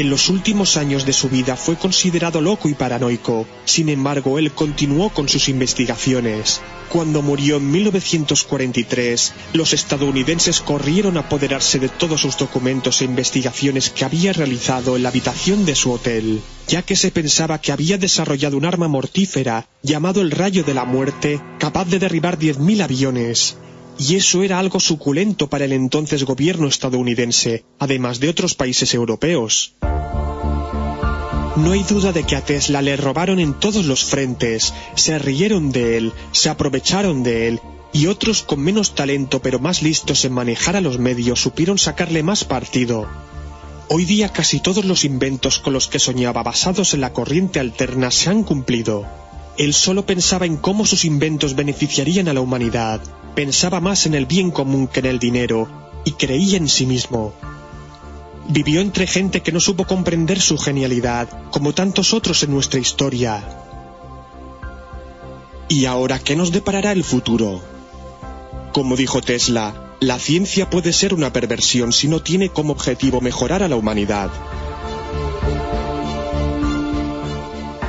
En los últimos años de su vida fue considerado loco y paranoico. Sin embargo, él continuó con sus investigaciones. Cuando murió en 1943, los estadounidenses corrieron a apoderarse de todos sus documentos e investigaciones que había realizado en la habitación de su hotel, ya que se pensaba que había desarrollado un arma mortífera llamado el rayo de la muerte, capaz de derribar 10.000 aviones y eso era algo suculento para el entonces gobierno estadounidense, además de otros países europeos. No hay duda de que a Tesla le robaron en todos los frentes, se rieron de él, se aprovecharon de él, y otros con menos talento pero más listos en manejar a los medios supieron sacarle más partido. Hoy día casi todos los inventos con los que soñaba basados en la corriente alterna se han cumplido. Él solo pensaba en cómo sus inventos beneficiarían a la humanidad, pensaba más en el bien común que en el dinero, y creía en sí mismo. Vivió entre gente que no supo comprender su genialidad, como tantos otros en nuestra historia. ¿Y ahora qué nos deparará el futuro? Como dijo Tesla, la ciencia puede ser una perversión si no tiene como objetivo mejorar a la humanidad.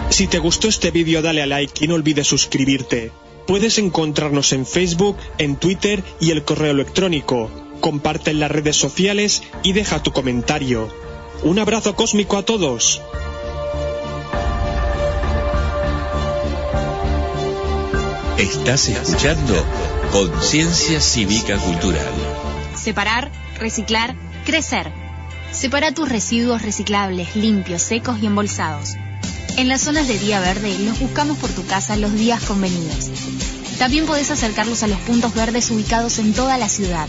Si te gustó este vídeo dale a like y no olvides suscribirte. Puedes encontrarnos en Facebook, en Twitter y el correo electrónico. Comparte en las redes sociales y deja tu comentario. Un abrazo cósmico a todos. Estás escuchando Conciencia Cívica Cultural. Separar, reciclar, crecer. Separa tus residuos reciclables, limpios, secos y embolsados. En las zonas de día verde los buscamos por tu casa los días convenidos. También podés acercarlos a los puntos verdes ubicados en toda la ciudad.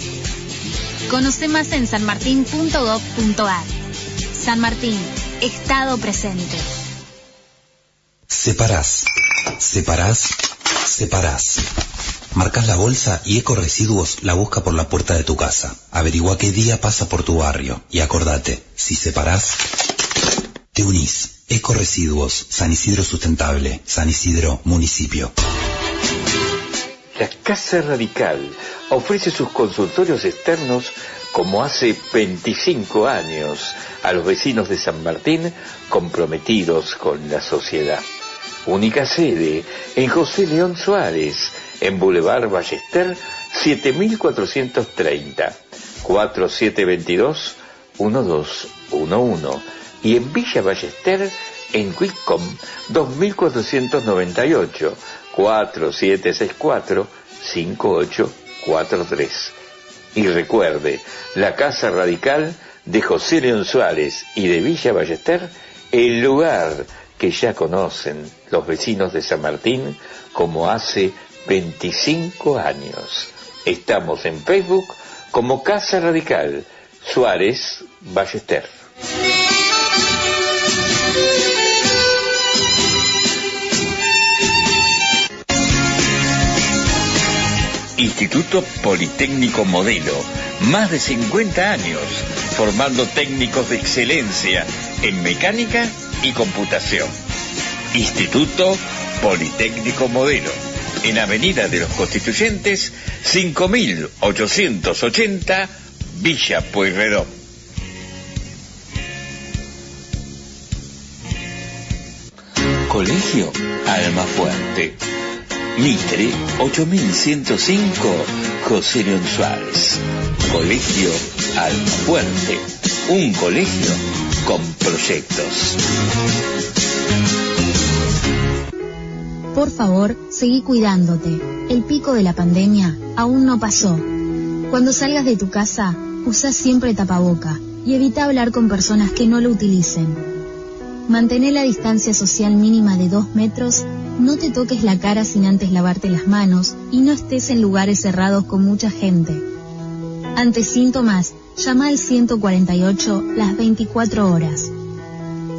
Conoce más en sanmartin.gov.ar. San Martín, Estado presente. Separás, separás, separás. Marcas la bolsa y Eco Residuos la busca por la puerta de tu casa. Averigua qué día pasa por tu barrio y acordate, si separás, te unís. Eco Residuos, San Isidro Sustentable, San Isidro Municipio. La Casa Radical ofrece sus consultorios externos como hace 25 años a los vecinos de San Martín comprometidos con la sociedad. Única sede en José León Suárez, en Boulevard Ballester 7430, 4722 1211 y en Villa Ballester en Quickom 2498 4764 5843. Y recuerde, la Casa Radical de José León Suárez y de Villa Ballester, el lugar que ya conocen los vecinos de San Martín como hace 25 años. Estamos en Facebook como Casa Radical Suárez Ballester. Instituto Politécnico Modelo, más de 50 años, formando técnicos de excelencia en mecánica y computación. Instituto Politécnico Modelo, en Avenida de los Constituyentes, 5880, Villa Pueyrredón. Colegio Alma Fuerte Mitre 8105 José León Suárez. Colegio Almafuerte. Un colegio con proyectos. Por favor, seguí cuidándote. El pico de la pandemia aún no pasó. Cuando salgas de tu casa, usa siempre tapaboca y evita hablar con personas que no lo utilicen. Mantén la distancia social mínima de 2 metros no te toques la cara sin antes lavarte las manos y no estés en lugares cerrados con mucha gente. Ante síntomas, llama al 148 las 24 horas.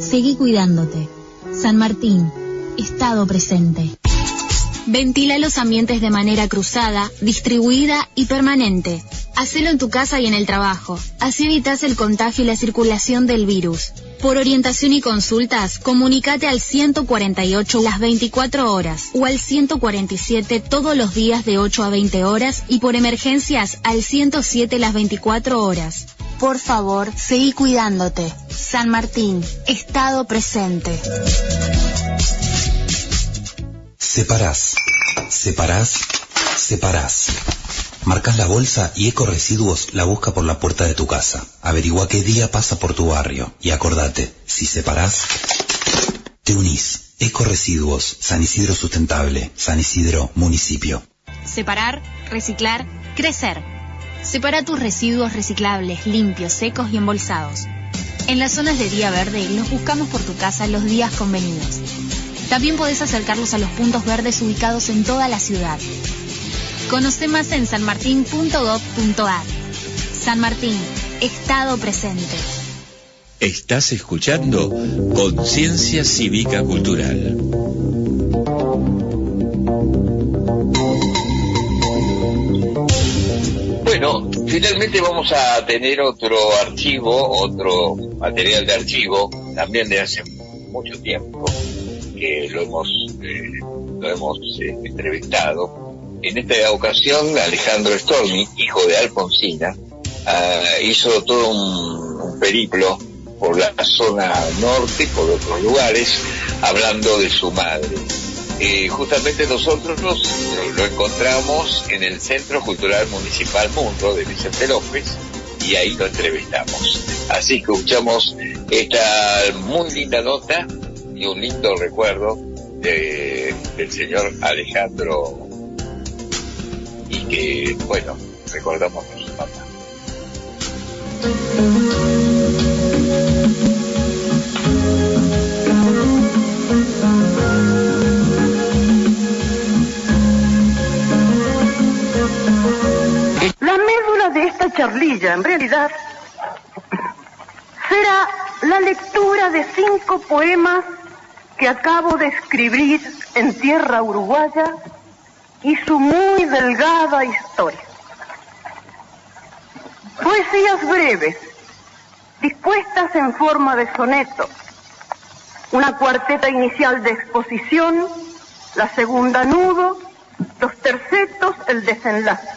Seguí cuidándote. San Martín, Estado presente. Ventila los ambientes de manera cruzada, distribuida y permanente. Hacelo en tu casa y en el trabajo. Así evitas el contagio y la circulación del virus. Por orientación y consultas, comunícate al 148 las 24 horas o al 147 todos los días de 8 a 20 horas y por emergencias al 107 las 24 horas. Por favor, seguí cuidándote. San Martín, Estado presente. Separás, separás, separás. Marcas la bolsa y Eco Residuos la busca por la puerta de tu casa. Averigua qué día pasa por tu barrio. Y acordate, si separás, te unís. Eco Residuos, San Isidro Sustentable, San Isidro Municipio. Separar, reciclar, crecer. Separa tus residuos reciclables, limpios, secos y embolsados. En las zonas de día verde los buscamos por tu casa los días convenidos. También podés acercarlos a los puntos verdes ubicados en toda la ciudad. Conoce más en sanmartin.gov.ar. San Martín, Estado presente. Estás escuchando Conciencia Cívica Cultural. Bueno, finalmente vamos a tener otro archivo, otro material de archivo, también de hace mucho tiempo, que lo hemos, eh, lo hemos eh, entrevistado en esta ocasión, Alejandro Stormi, hijo de Alfonsina, ah, hizo todo un, periplo por la zona norte, por otros lugares, hablando de su madre. Justamente nosotros lo, encontramos en el Centro Cultural Municipal Mundo de Vicente López y ahí lo entrevistamos. Así que escuchamos esta muy linda nota y un lindo recuerdo de, del señor Alejandro y bueno, recordamos a su papá. La médula de esta charlilla, en realidad, será la lectura de cinco poemas que acabo de escribir en tierra uruguaya y su muy delgada historia. Poesías breves, dispuestas en forma de soneto, una cuarteta inicial de exposición, la segunda nudo, los tercetos el desenlace,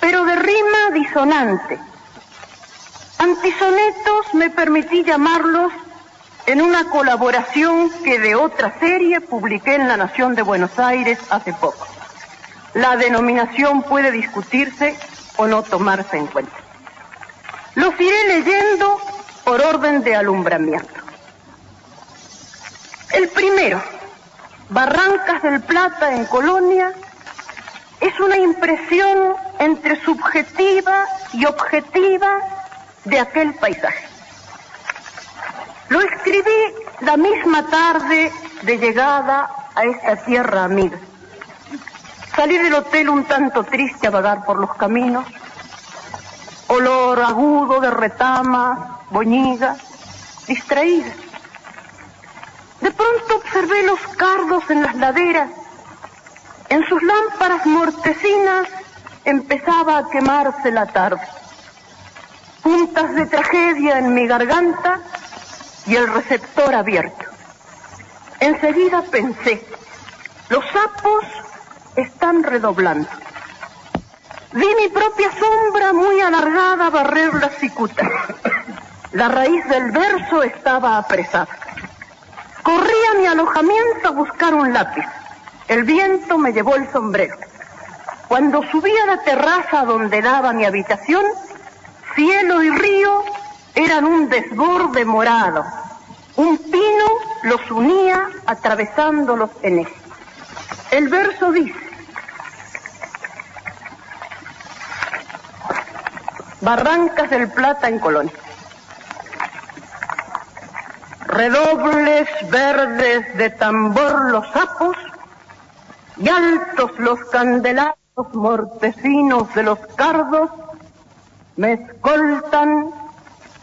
pero de rima disonante. Antisonetos me permití llamarlos en una colaboración que de otra serie publiqué en La Nación de Buenos Aires hace poco. La denominación puede discutirse o no tomarse en cuenta. Los iré leyendo por orden de alumbramiento. El primero, Barrancas del Plata en Colonia, es una impresión entre subjetiva y objetiva de aquel paisaje. Lo escribí la misma tarde de llegada a esta tierra amiga. Salí del hotel un tanto triste a vagar por los caminos. Olor agudo de retama, boñiga, distraída. De pronto observé los cardos en las laderas. En sus lámparas mortecinas empezaba a quemarse la tarde. Puntas de tragedia en mi garganta y el receptor abierto. Enseguida pensé, los sapos están redoblando. Vi mi propia sombra muy alargada barrer la cicuta. La raíz del verso estaba apresada. Corrí a mi alojamiento a buscar un lápiz. El viento me llevó el sombrero. Cuando subí a la terraza donde daba mi habitación, cielo y río eran un desborde morado. Un pino los unía atravesándolos en él. El verso dice, Barrancas del Plata en Colonia. Redobles verdes de tambor los sapos y altos los candelabros mortecinos de los cardos me escoltan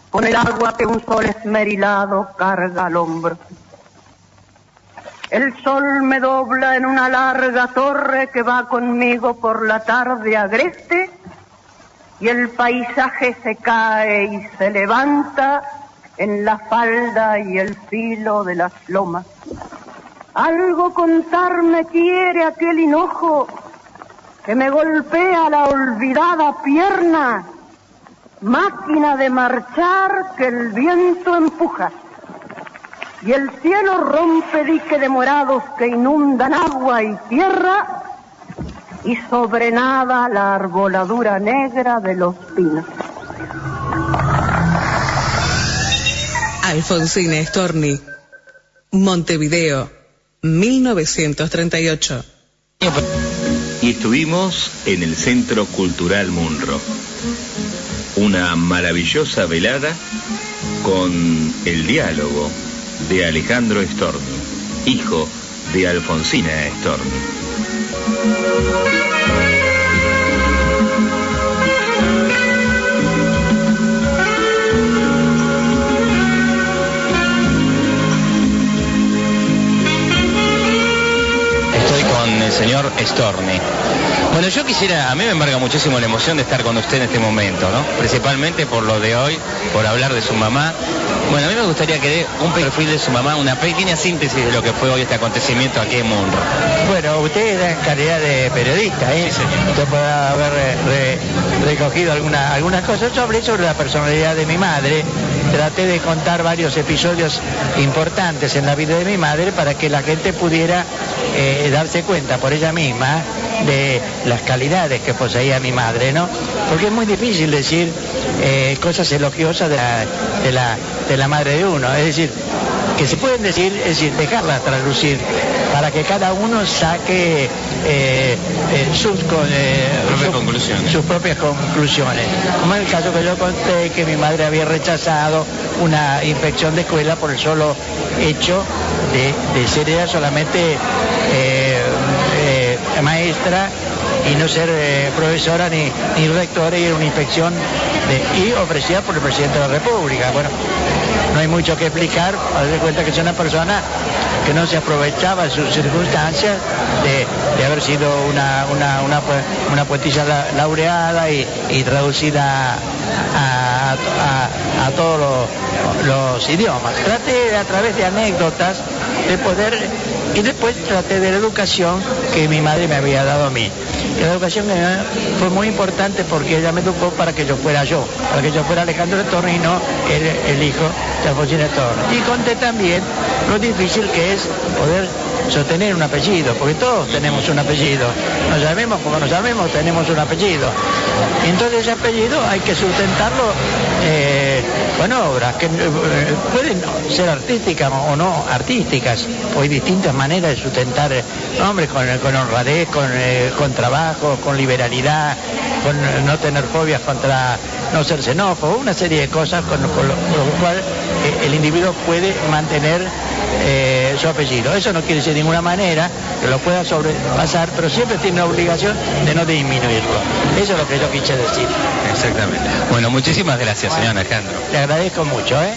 con el agua que un sol esmerilado carga al hombro. El sol me dobla en una larga torre que va conmigo por la tarde agreste y el paisaje se cae y se levanta en la falda y el filo de las lomas. Algo contarme quiere aquel hinojo que me golpea la olvidada pierna, máquina de marchar que el viento empuja. Y el cielo rompe dique de morados que inundan agua y tierra y sobre nada la arboladura negra de los pinos. Alfonsina Storni, Montevideo, 1938. Y estuvimos en el Centro Cultural Munro. Una maravillosa velada con el diálogo de Alejandro Storni, hijo de Alfonsina Storni. Estoy con el señor Storni. Bueno, yo quisiera, a mí me embarga muchísimo la emoción de estar con usted en este momento, ¿no? Principalmente por lo de hoy, por hablar de su mamá. Bueno, a mí me gustaría que dé un perfil de su mamá, una pequeña síntesis de lo que fue hoy este acontecimiento aquí en Munro. Bueno, usted en calidad de periodista, ¿eh? Usted puede haber eh, recogido alguna, algunas cosas. Yo hablé sobre la personalidad de mi madre. Traté de contar varios episodios importantes en la vida de mi madre para que la gente pudiera eh, darse cuenta por ella misma de las calidades que poseía mi madre, ¿no? Porque es muy difícil decir eh, cosas elogiosas de la, de, la, de la madre de uno. Es decir, que se pueden decir, es decir, dejarlas traslucir para que cada uno saque eh, eh, sus, con, Propias conclusiones. sus propias conclusiones. Como en el caso que yo conté que mi madre había rechazado una infección de escuela por el solo hecho de, de ser ella solamente eh, eh, maestra y no ser eh, profesora ni, ni rectora y era una infección de- y ofrecida por el presidente de la República. Bueno, no hay mucho que explicar, de cuenta que es una persona que no se aprovechaba sus circunstancias de, haber sido una, una, una, una poetisa la- laureada y, traducida a, todos los, idiomas. Traté a través de anécdotas de poder y después traté de la educación que mi madre me había dado a mí. La educación fue muy importante porque ella me educó para que yo fuera yo, para que yo fuera Alejandro de Torre y no el, hijo de Alfonsín de Torre. Y conté también lo difícil que es poder sostener un apellido, porque todos tenemos un apellido. Nos llamemos como nos llamemos, tenemos un apellido. Entonces ese apellido hay que sustentarlo eh, con obras que eh, pueden ser artísticas o no artísticas, o hay distintas maneras de sustentar eh, nombres eh, con, honradez, con, trabajo, con liberalidad, con no tener fobias contra no ser xenófobo, una serie de cosas con lo cual el individuo puede mantener eh, su apellido. Eso no quiere decir de ninguna manera que lo pueda sobrepasar, pero siempre tiene la obligación de no disminuirlo. Eso es lo que yo quise decir. Exactamente. Bueno, muchísimas gracias, señor Alejandro. Te agradezco mucho, ¿eh?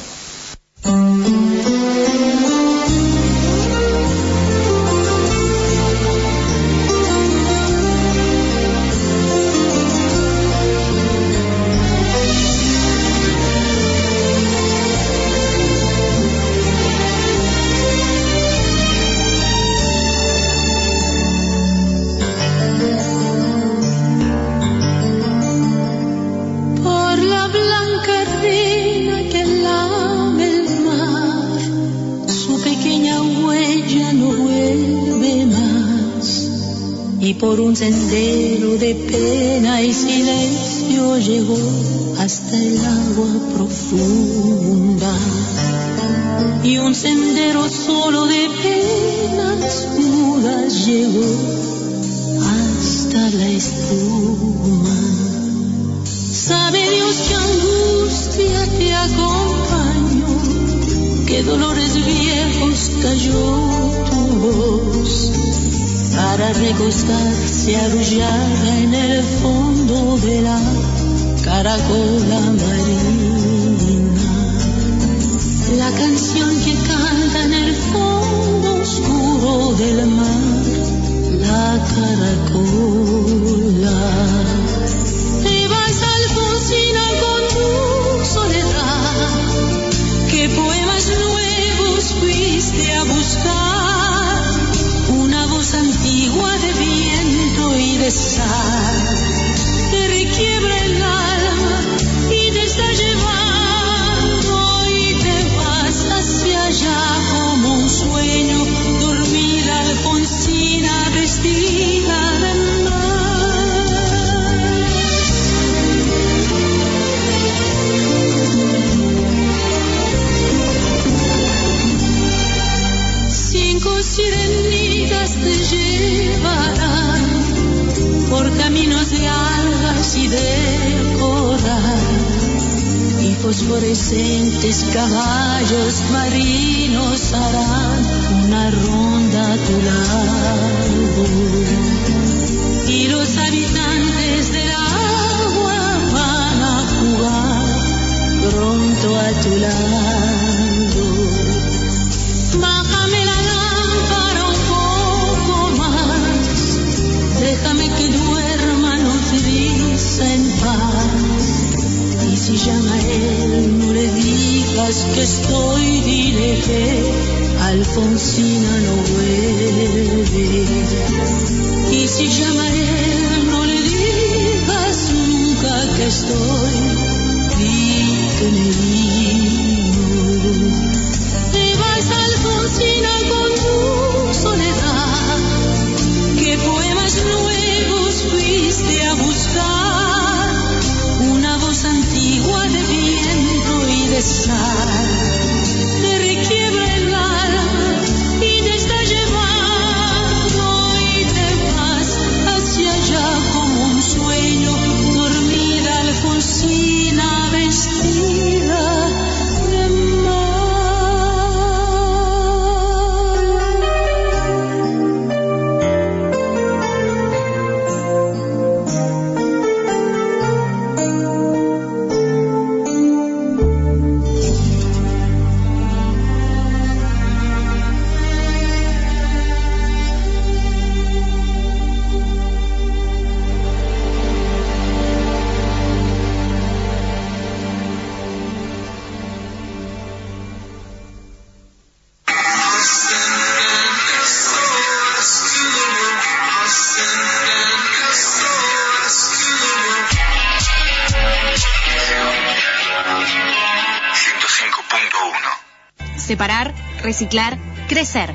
Reciclar, crecer.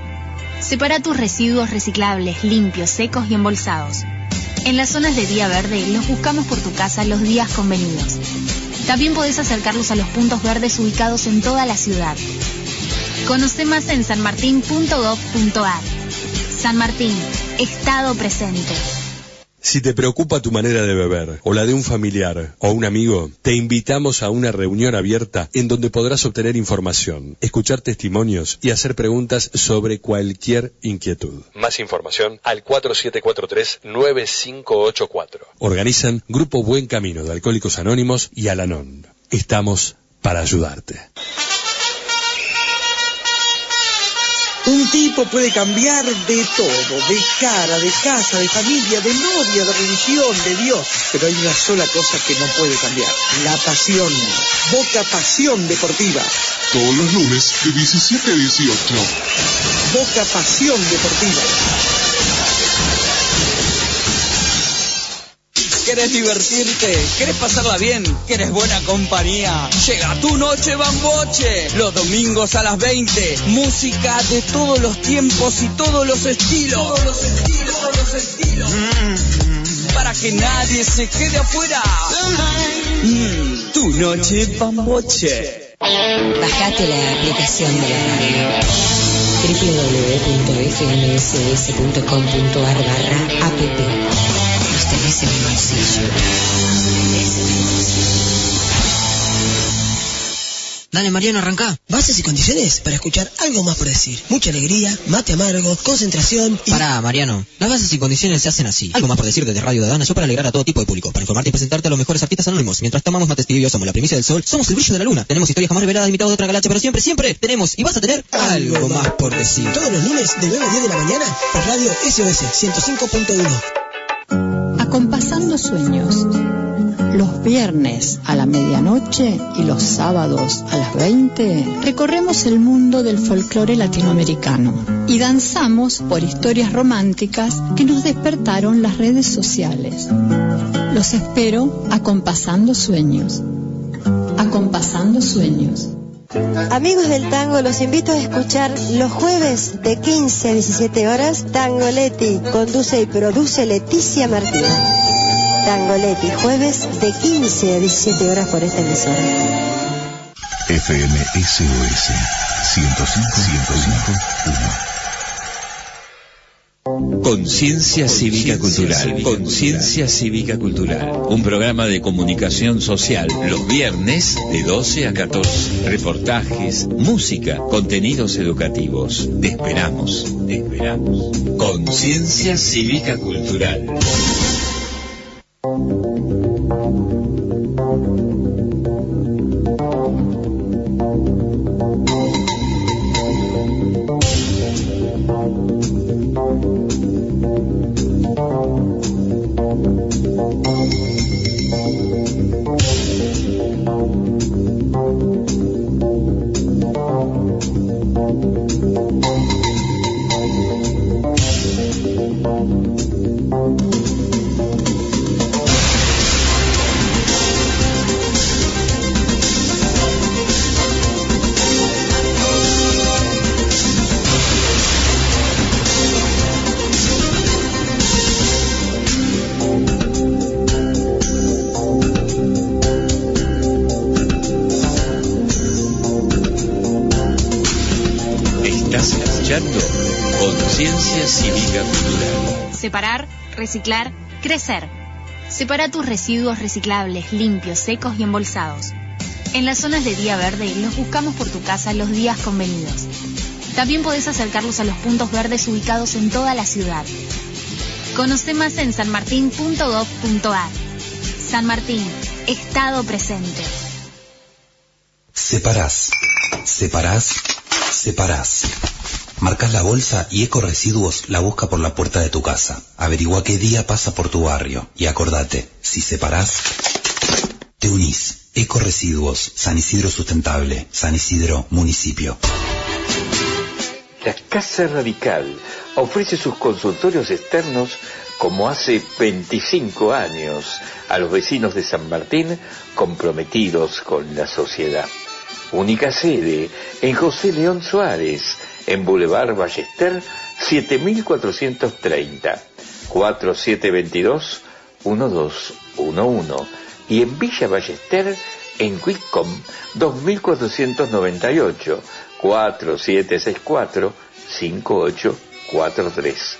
Separa tus residuos reciclables, limpios, secos y embolsados. En las zonas de día verde los buscamos por tu casa los días convenidos. También podés acercarlos a los puntos verdes ubicados en toda la ciudad. Conoce más en sanmartin.gov.ar. San Martín, Estado presente. Si te preocupa tu manera de beber o la de un familiar o un amigo, te invitamos a una reunión abierta en donde podrás obtener información, escuchar testimonios y hacer preguntas sobre cualquier inquietud. Más información al 4743-9584. Organizan Grupo Buen Camino de Alcohólicos Anónimos y Alanon. Estamos para ayudarte. Un tipo puede cambiar de todo, de cara, de casa, de familia, de novia, de religión, de Dios. Pero hay una sola cosa que no puede cambiar, la pasión. Boca Pasión Deportiva. Todos los lunes de 17 a 18. Boca Pasión Deportiva. ¿Quieres divertirte? ¿Quieres pasarla bien? ¿Quieres buena compañía? Llega tu noche bamboche. Los domingos a las 20. Música de todos los tiempos y todos los estilos. Todos los estilos, todos los estilos. Mm, para que nadie se quede afuera. Mm, tu noche bamboche. Bajate la aplicación de la radio www.fmss.com.ar barra app el bolsillo. Dale, Mariano, arranca. Bases y condiciones para escuchar algo más por decir. Mucha alegría, mate amargo, concentración y... Pará, Mariano. Las bases y condiciones se hacen así. Algo más por decir desde Radio Dadana, yo para alegrar a todo tipo de público. Para informarte y presentarte a los mejores artistas anónimos. Mientras tomamos mates tibios, somos la primicia del sol, somos el brillo de la luna. Tenemos historias jamás reveladas, imitados de otra galaxia, pero siempre, siempre tenemos y vas a tener algo más por decir. Todos los lunes de 9 a 10 de la mañana por Radio SOS 105.1. Acompasando sueños. Los viernes a la medianoche y los sábados a las 20 recorremos el mundo del folclore latinoamericano y danzamos por historias románticas que nos despertaron las redes sociales. Los espero acompasando sueños. Acompasando sueños. Amigos del tango, los invito a escuchar los jueves de 15 a 17 horas Tangoletti. Conduce y produce Leticia Martín. Tangoletti, jueves de 15 a 17 horas por esta emisora. FM SOS 105 Conciencia Cívica Cultural. Conciencia Cívica Cultural. Un programa de comunicación social los viernes de 12 a 14. Reportajes, música, contenidos educativos. Te esperamos, te esperamos. Conciencia Cívica Cultural. Separa tus residuos reciclables, limpios, secos y embolsados. En las zonas de día verde los buscamos por tu casa los días convenidos. También podés acercarlos a los puntos verdes ubicados en toda la ciudad. Conoce más en sanmartin.gov.ar. San Martín, Estado presente. Separás, separás, separás. Marcas la bolsa y Eco Residuos la busca por la puerta de tu casa. Averigua qué día pasa por tu barrio y acordate, si separás, te unís. Eco Residuos, San Isidro Sustentable, San Isidro Municipio. La Casa Radical ofrece sus consultorios externos como hace 25 años a los vecinos de San Martín comprometidos con la sociedad. Única sede en José León Suárez, en Boulevard Ballester 7430, 4722-1211 y en Villa Ballester en Quickom 2498, 4764-5843.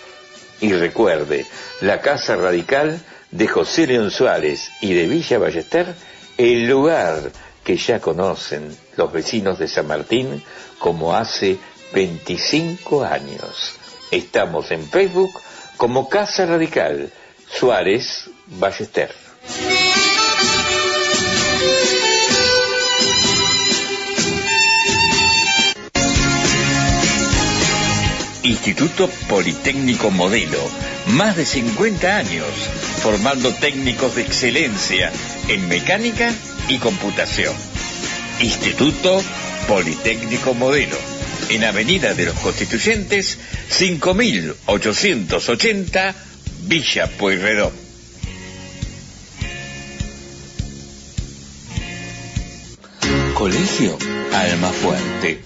Y recuerde, la Casa Radical de José León Suárez y de Villa Ballester, el lugar que ya conocen los vecinos de San Martín como hace 25 años. Estamos en Facebook como Casa Radical Suárez Ballester. Instituto Politécnico Modelo, más de 50 años, formando técnicos de excelencia en mecánica y computación. Instituto Politécnico Modelo, en Avenida de los Constituyentes, 5880, Villa Pueyrredón. Colegio Almafuerte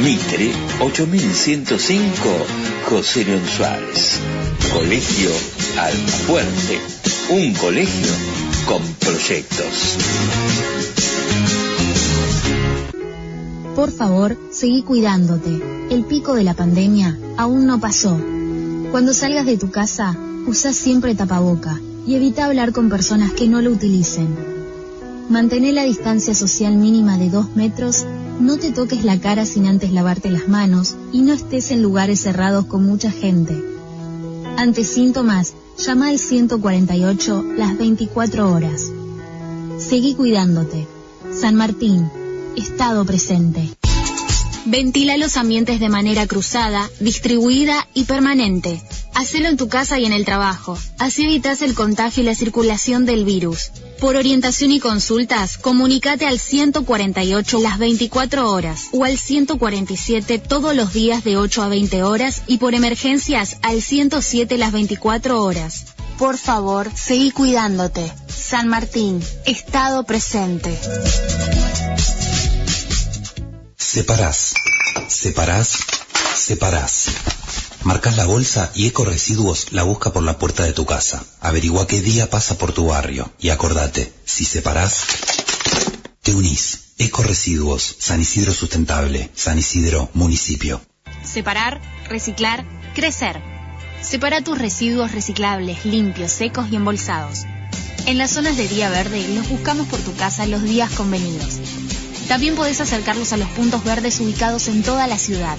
Mitre 8105 José León Suárez. Colegio Almafuerte. Un colegio con proyectos. Por favor, seguí cuidándote. El pico de la pandemia aún no pasó. Cuando salgas de tu casa, usa siempre tapaboca y evita hablar con personas que no lo utilicen. Mantén la distancia social mínima de 2 metros no te toques la cara sin antes lavarte las manos y no estés en lugares cerrados con mucha gente. Ante síntomas, llama al 148 las 24 horas. Seguí cuidándote. San Martín, Estado presente. Ventila los ambientes de manera cruzada, distribuida y permanente. Hacelo en tu casa y en el trabajo. Así evitas el contagio y la circulación del virus. Por orientación y consultas, comunícate al 148 las 24 horas o al 147 todos los días de 8 a 20 horas y por emergencias al 107 las 24 horas. Por favor, seguí cuidándote. San Martín, Estado presente. Separás, separás, separás. Marcas la bolsa y Eco Residuos la busca por la puerta de tu casa. Averigua qué día pasa por tu barrio. Y acordate, si separás, te unís. Eco Residuos, San Isidro Sustentable, San Isidro, Municipio. Separar, reciclar, crecer. Separa tus residuos reciclables, limpios, secos y embolsados. En las zonas de día verde los buscamos por tu casa los días convenidos. También podés acercarlos a los puntos verdes ubicados en toda la ciudad.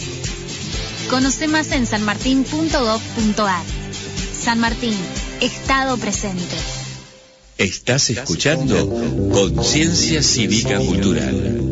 Conoce más en sanmartin.gov.ar. San Martín, Estado presente. Estás escuchando Conciencia Cívica Cultural.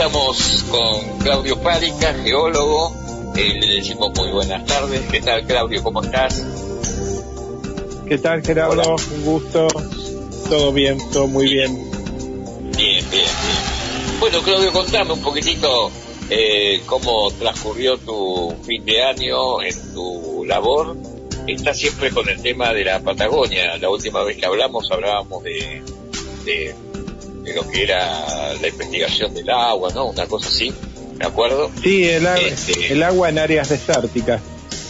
Estamos con Claudio Párica, geólogo. Eh, le decimos muy buenas tardes. ¿Qué tal, Claudio? ¿Cómo estás? ¿Qué tal, Gerardo? Un gusto. Todo bien, todo muy bien. Bien, bien, bien. Bueno, Claudio, contame un poquitito eh, cómo transcurrió tu fin de año en tu labor. Estás siempre con el tema de la Patagonia. La última vez que hablamos, hablábamos de, de, de lo que era la investigación del agua, ¿no? Una cosa así, ¿me acuerdo? Sí, el, a- Este- el agua en áreas desérticas.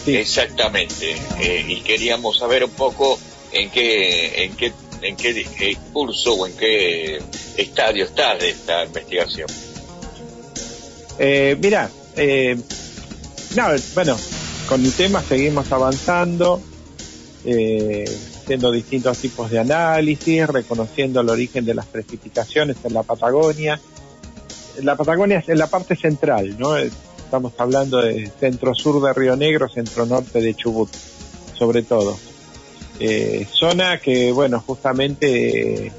Exactamente. Eh, y queríamos saber un poco en qué, en qué, en qué, qué curso o en qué estadio está de esta investigación. Eh, mira, eh, no, bueno, con el tema seguimos avanzando, eh, haciendo distintos tipos de análisis, reconociendo el origen de las precipitaciones en la Patagonia. La Patagonia es en la parte central, ¿no? Estamos hablando de centro-sur de Río Negro, centro-norte de Chubut, sobre todo. Eh, zona que, bueno, justamente,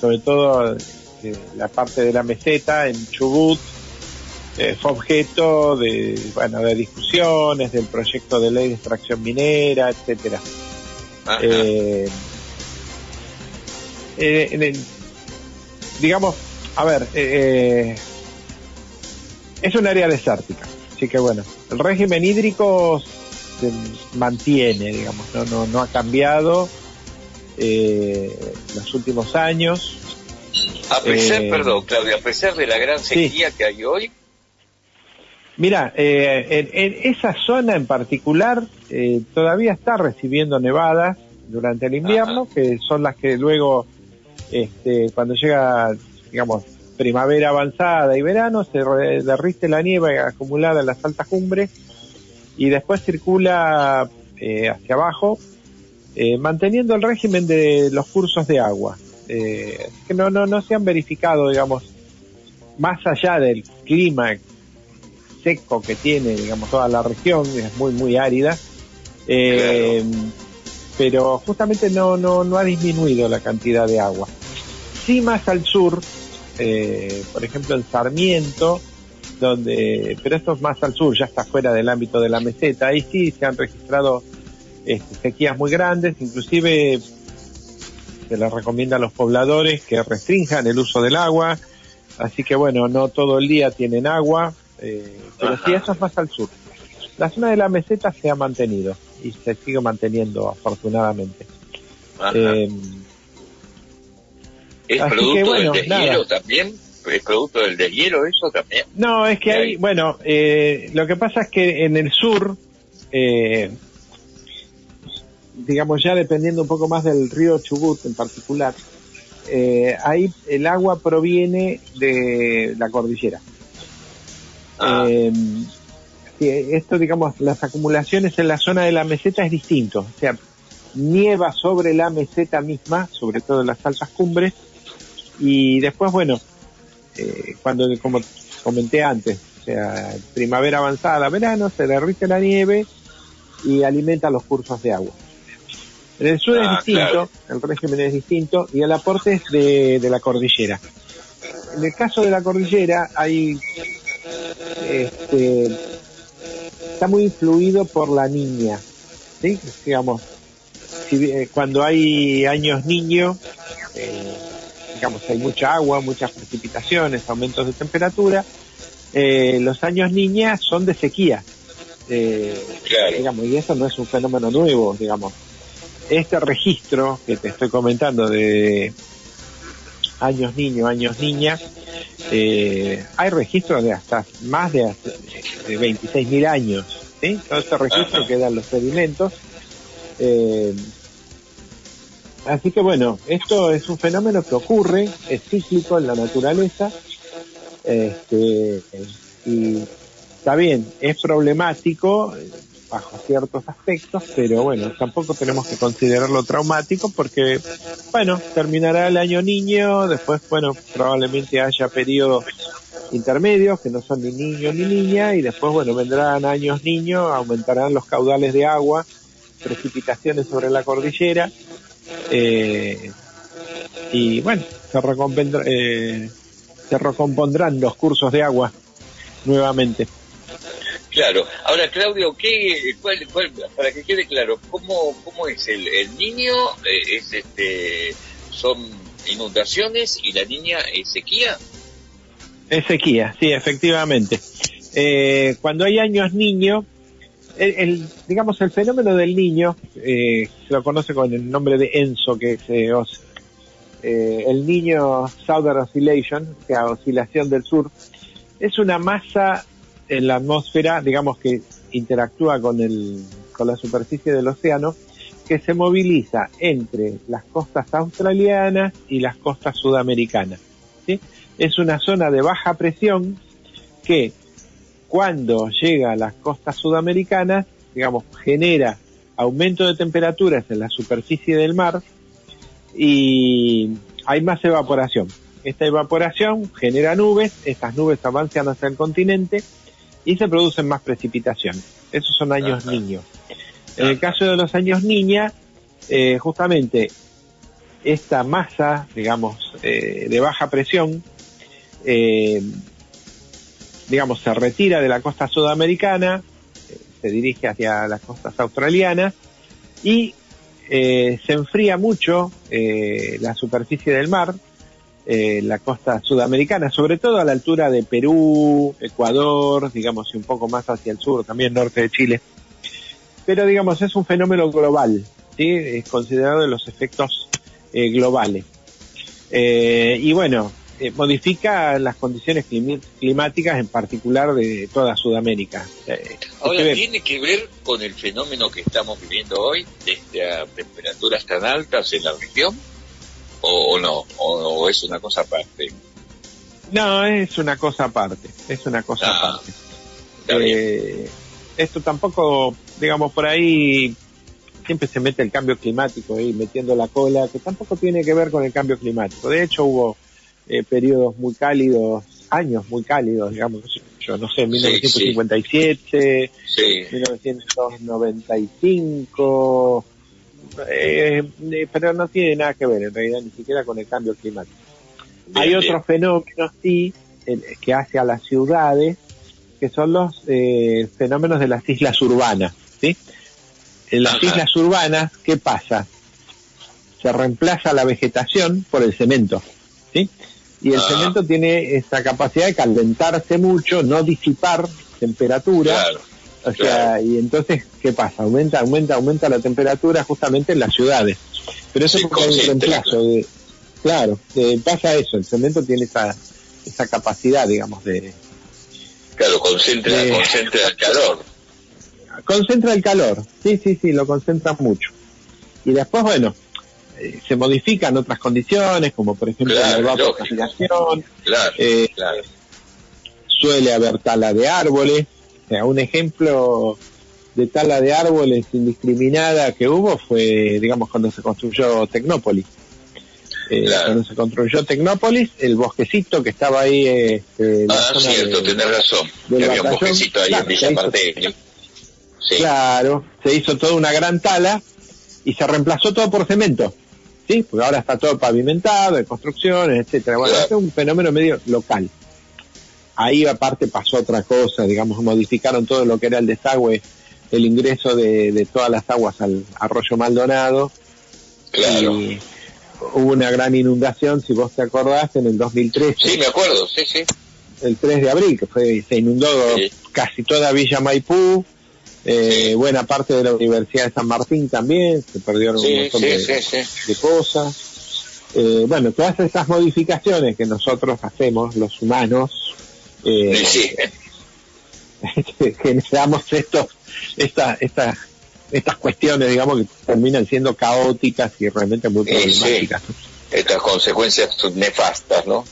sobre todo eh, la parte de la meseta en Chubut eh, fue objeto de, bueno, de discusiones del proyecto de ley de extracción minera, etcétera. Eh, eh, en el- digamos, a ver, eh, es un área desértica, así que bueno, el régimen hídrico se mantiene, digamos, no, no, no ha cambiado eh, los últimos años. A pesar, Eh, perdón, Claudia, a pesar de la gran sequía que hay hoy, Mira, eh, en, en esa zona en particular eh, todavía está recibiendo nevadas durante el invierno, que son las que luego, este, cuando llega, digamos, primavera avanzada y verano, se derrite la nieve acumulada en las altas cumbres y después circula eh, hacia abajo, eh, manteniendo el régimen de los cursos de agua. Eh, que no, no, no se han verificado, digamos, más allá del clima seco que tiene, digamos, toda la región, es muy, muy árida. Eh, Pero justamente no, no, no ha disminuido la cantidad de agua. Sí más al sur, eh, por ejemplo en Sarmiento, donde, pero esto es más al sur, ya está fuera del ámbito de la meseta, ahí sí se han registrado este, sequías muy grandes, inclusive se les recomienda a los pobladores que restrinjan el uso del agua, así que bueno, no todo el día tienen agua, eh, pero sí eso es más al sur. La zona de la meseta se ha mantenido y se sigue manteniendo afortunadamente. Eh, ¿es producto que, bueno, del nada. deshielo también? ¿Es producto del deshielo eso también? No, es que hay, bueno, eh, lo que pasa es que en el sur, eh, digamos ya dependiendo un poco más del río Chubut en particular, eh, ahí el agua proviene de la cordillera. Eh, sí, esto, digamos, las acumulaciones en la zona de la meseta es distinto, o sea, nieva sobre la meseta misma, sobre todo en las altas cumbres, y después, bueno, eh, cuando, como comenté antes, o sea, primavera avanzada, verano, se derrite la nieve y alimenta los cursos de agua. En el sur Ah, es distinto, claro. el régimen es distinto y el aporte es de, de la cordillera. En el caso de la cordillera hay, este, está muy influido por la niña, ¿sí? Digamos, si, eh, cuando hay años niño, eh, digamos, hay mucha agua, muchas precipitaciones, aumentos de temperatura, eh, los años niña son de sequía. Eh, digamos, y eso no es un fenómeno nuevo, digamos. Este registro que te estoy comentando de años niño, años niña, eh, hay registros de hasta más de, de 26.000 años. ¿sí? Todo este registro que dan los sedimentos. Eh, así que bueno, esto es un fenómeno que ocurre, es cíclico en la naturaleza. Este, y está bien, es problemático bajo ciertos aspectos, pero bueno, tampoco tenemos que considerarlo traumático porque, bueno, terminará el año niño, después, bueno, probablemente haya periodos intermedios que no son ni niño ni niña y después, bueno, vendrán años niños, aumentarán los caudales de agua, precipitaciones sobre la cordillera eh, y bueno, se, eh, se recompondrán los cursos de agua nuevamente. Claro. Ahora, Claudio, ¿qué, cuál, cuál- para que quede claro, ¿cómo, cómo es el, el niño? eh, es este, son inundaciones y la niña es sequía. Es sequía, sí, efectivamente. Eh, cuando hay años niño, el, digamos el fenómeno del niño, eh, se lo conoce con el nombre de ENSO, que es eh, os- eh, el niño Southern Oscillation, o sea, oscilación del sur, es una masa en la atmósfera, digamos que interactúa con el, con la superficie del océano, que se moviliza entre las costas australianas y las costas sudamericanas. Es una zona de baja presión que cuando llega a las costas sudamericanas, digamos, genera aumento de temperaturas en la superficie del mar y hay más evaporación. Esta evaporación genera nubes, estas nubes avanzan hacia el continente y se producen más precipitaciones. Esos son años niños. En el caso de los años niña, eh, justamente esta masa, digamos, eh, de baja presión, eh, digamos, se retira de la costa sudamericana, se dirige hacia las costas australianas y se enfría mucho la superficie del mar, eh, la costa sudamericana, sobre todo a la altura de Perú, Ecuador, digamos, y un poco más hacia el sur, también norte de Chile. Pero, digamos, es un fenómeno global, ¿sí? Es considerado de los efectos eh, globales. Eh, y bueno, eh, modifica las condiciones climáticas, en particular de toda Sudamérica. Eh, Ahora, ¿tiene que ver con el fenómeno que estamos viviendo hoy, de estas temperaturas tan altas en la región? ¿O, o no? ¿O, o es una cosa aparte? No, es una cosa aparte, es una cosa Ah, aparte. Eh, esto tampoco, digamos, por ahí siempre se mete el cambio climático ahí metiendo la cola, que tampoco tiene que ver con el cambio climático. De hecho, hubo eh, periodos muy cálidos, años muy cálidos, digamos, yo no sé, 1957, Sí. 1995, eh, eh, pero no tiene nada que ver en realidad ni siquiera con el cambio climático. Hay otros fenómenos, sí, que hace a las ciudades, que son los eh, fenómenos de las islas urbanas, ¿sí? En las Ajá. islas urbanas, ¿qué pasa? Se reemplaza la vegetación por el cemento, ¿sí? Y el Ah. cemento tiene esa capacidad de calentarse mucho, no disipar temperatura. Claro, o sea, y entonces, ¿qué pasa? Aumenta, aumenta, aumenta la temperatura justamente en las ciudades. Pero eso Sí, porque hay un reemplazo. De, claro, eh, pasa eso, el cemento tiene esa, esa capacidad, digamos, de... Claro, concentra, concentra el calor. Concentra el calor, sí, sí, sí, lo concentra mucho. Y después, bueno, eh, se modifican otras condiciones, como por ejemplo Claro, la evapotranspiración, Claro, Eh, claro. suele haber tala de árboles. O sea, un ejemplo de tala de árboles indiscriminada que hubo fue, digamos, cuando se construyó Tecnópolis. Eh, Cuando se construyó Tecnópolis, el bosquecito que estaba ahí eh, la Ah, zona cierto, de- tenés razón. Que había un bosquecito ahí claro, en Villa se hizo- Marteño. Sí. Claro, se hizo toda una gran tala y se reemplazó todo por cemento. ¿Sí? Porque ahora está todo pavimentado, de construcciones, etcétera. Bueno, Claro. este es un fenómeno medio local. Ahí aparte pasó otra cosa, digamos, modificaron todo lo que era el desagüe, el ingreso de, de todas las aguas al arroyo Maldonado. Claro. Y hubo una gran inundación, si vos te acordás, en el 2013 Sí, me acuerdo, sí, sí. el 3 de abril, que fue, se inundó casi toda Villa Maipú, eh, buena parte de la Universidad de San Martín también, se perdieron un montón sí, de, sí, sí. de cosas. Eh, bueno, todas esas modificaciones que nosotros hacemos, los humanos, eh, Sí, que generamos estos, esta, esta, estas cuestiones, digamos, que terminan siendo caóticas y realmente muy sí, sí. problemáticas. Estas consecuencias nefastas, ¿no?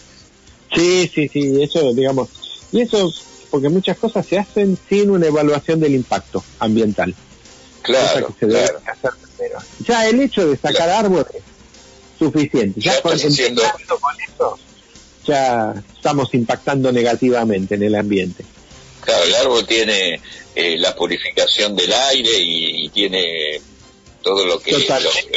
Sí, sí, sí, eso, digamos, y eso, porque muchas cosas se hacen sin una evaluación del impacto ambiental. Claro, que se debe claro. hacer primero. Ya el hecho de sacar árboles, suficiente. Ya, Ya con, estás haciendo- con eso, ya estamos impactando negativamente en el ambiente. Claro, el árbol tiene eh, la purificación del aire y, y tiene todo lo que, lo-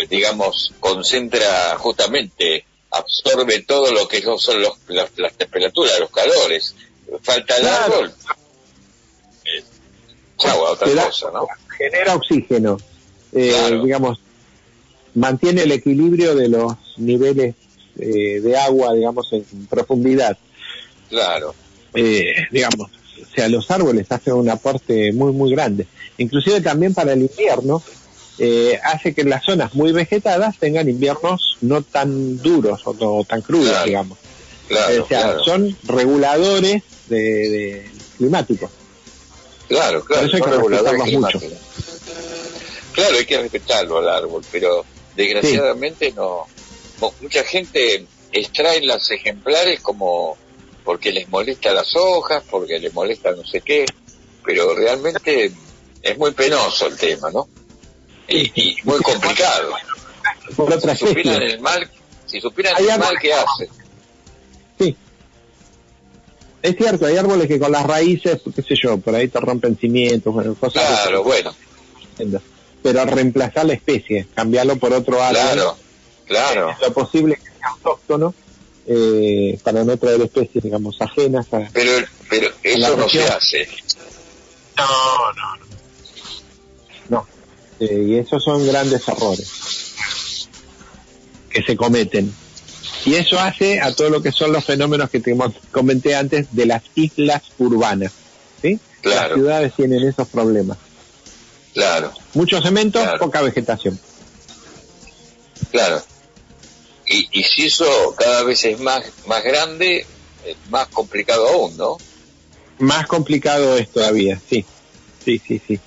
digamos, concentra justamente, absorbe todo lo que son los, las, las temperaturas, los calores. Falta el Claro. árbol. Eh, chau, a otra da- cosa, ¿no? Genera oxígeno, eh, Claro. digamos, mantiene el equilibrio de los niveles eh, de agua, digamos, en profundidad. Claro. eh, digamos, o sea, los árboles hacen un aporte muy, muy grande. Inclusive también para el invierno, eh, hace que las zonas muy vegetadas tengan inviernos no tan duros o, no tan crudos, Claro. digamos. Claro, o sea, claro. son reguladores de, de climáticos. Claro, claro, Por eso hay que reguladores mucho. Claro, hay que respetarlo al árbol, pero desgraciadamente no. Mucha gente extrae las ejemplares como porque les molesta las hojas, porque les molesta no sé qué, pero realmente es muy penoso el tema, ¿no? Y, y muy complicado. Si supieran el mal, si supieran el mal que hacen. Es cierto, hay árboles que con las raíces, qué sé yo, por ahí te rompen cimientos, bueno, cosas Claro, bueno, Pero reemplazar la especie, cambiarlo por otro árbol, claro, Claro. Es lo posible que sea autóctono eh, para no traer especies, digamos, ajenas a... Pero, pero eso no se hace. No, no, no. No. Eh, y esos son grandes errores que se cometen. Y eso hace a todo lo que son los fenómenos que te comenté antes de las islas urbanas. ¿sí? Las ciudades tienen esos problemas. Claro. Mucho cemento, poca vegetación. Claro. Y, y si eso cada vez es más, más grande, es más complicado aún, ¿no? Más complicado es todavía, sí. Sí, sí, sí.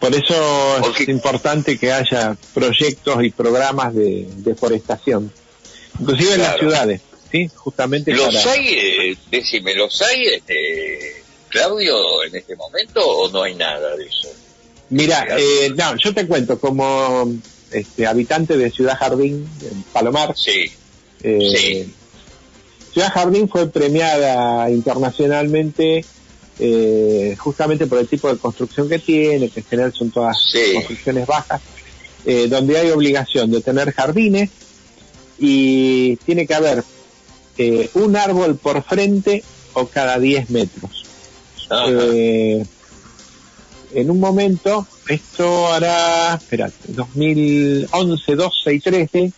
Por eso es importante que haya proyectos y programas de deforestación, inclusive en las ciudades, ¿sí? Justamente ¿Los para... hay, eh, decime, los hay, este, Claudio, en este momento o no hay nada de eso? Mira, eh, no, yo te cuento, como este, habitante de Ciudad Jardín, en Palomar, sí. Eh, Ciudad Jardín fue premiada internacionalmente eh, justamente por el tipo de construcción que tiene, que en general son todas construcciones bajas, eh, donde hay obligación de tener jardines y tiene que haber un árbol por frente o cada 10 metros. En un momento, esto hará, espérate, 2011, 12 y 13,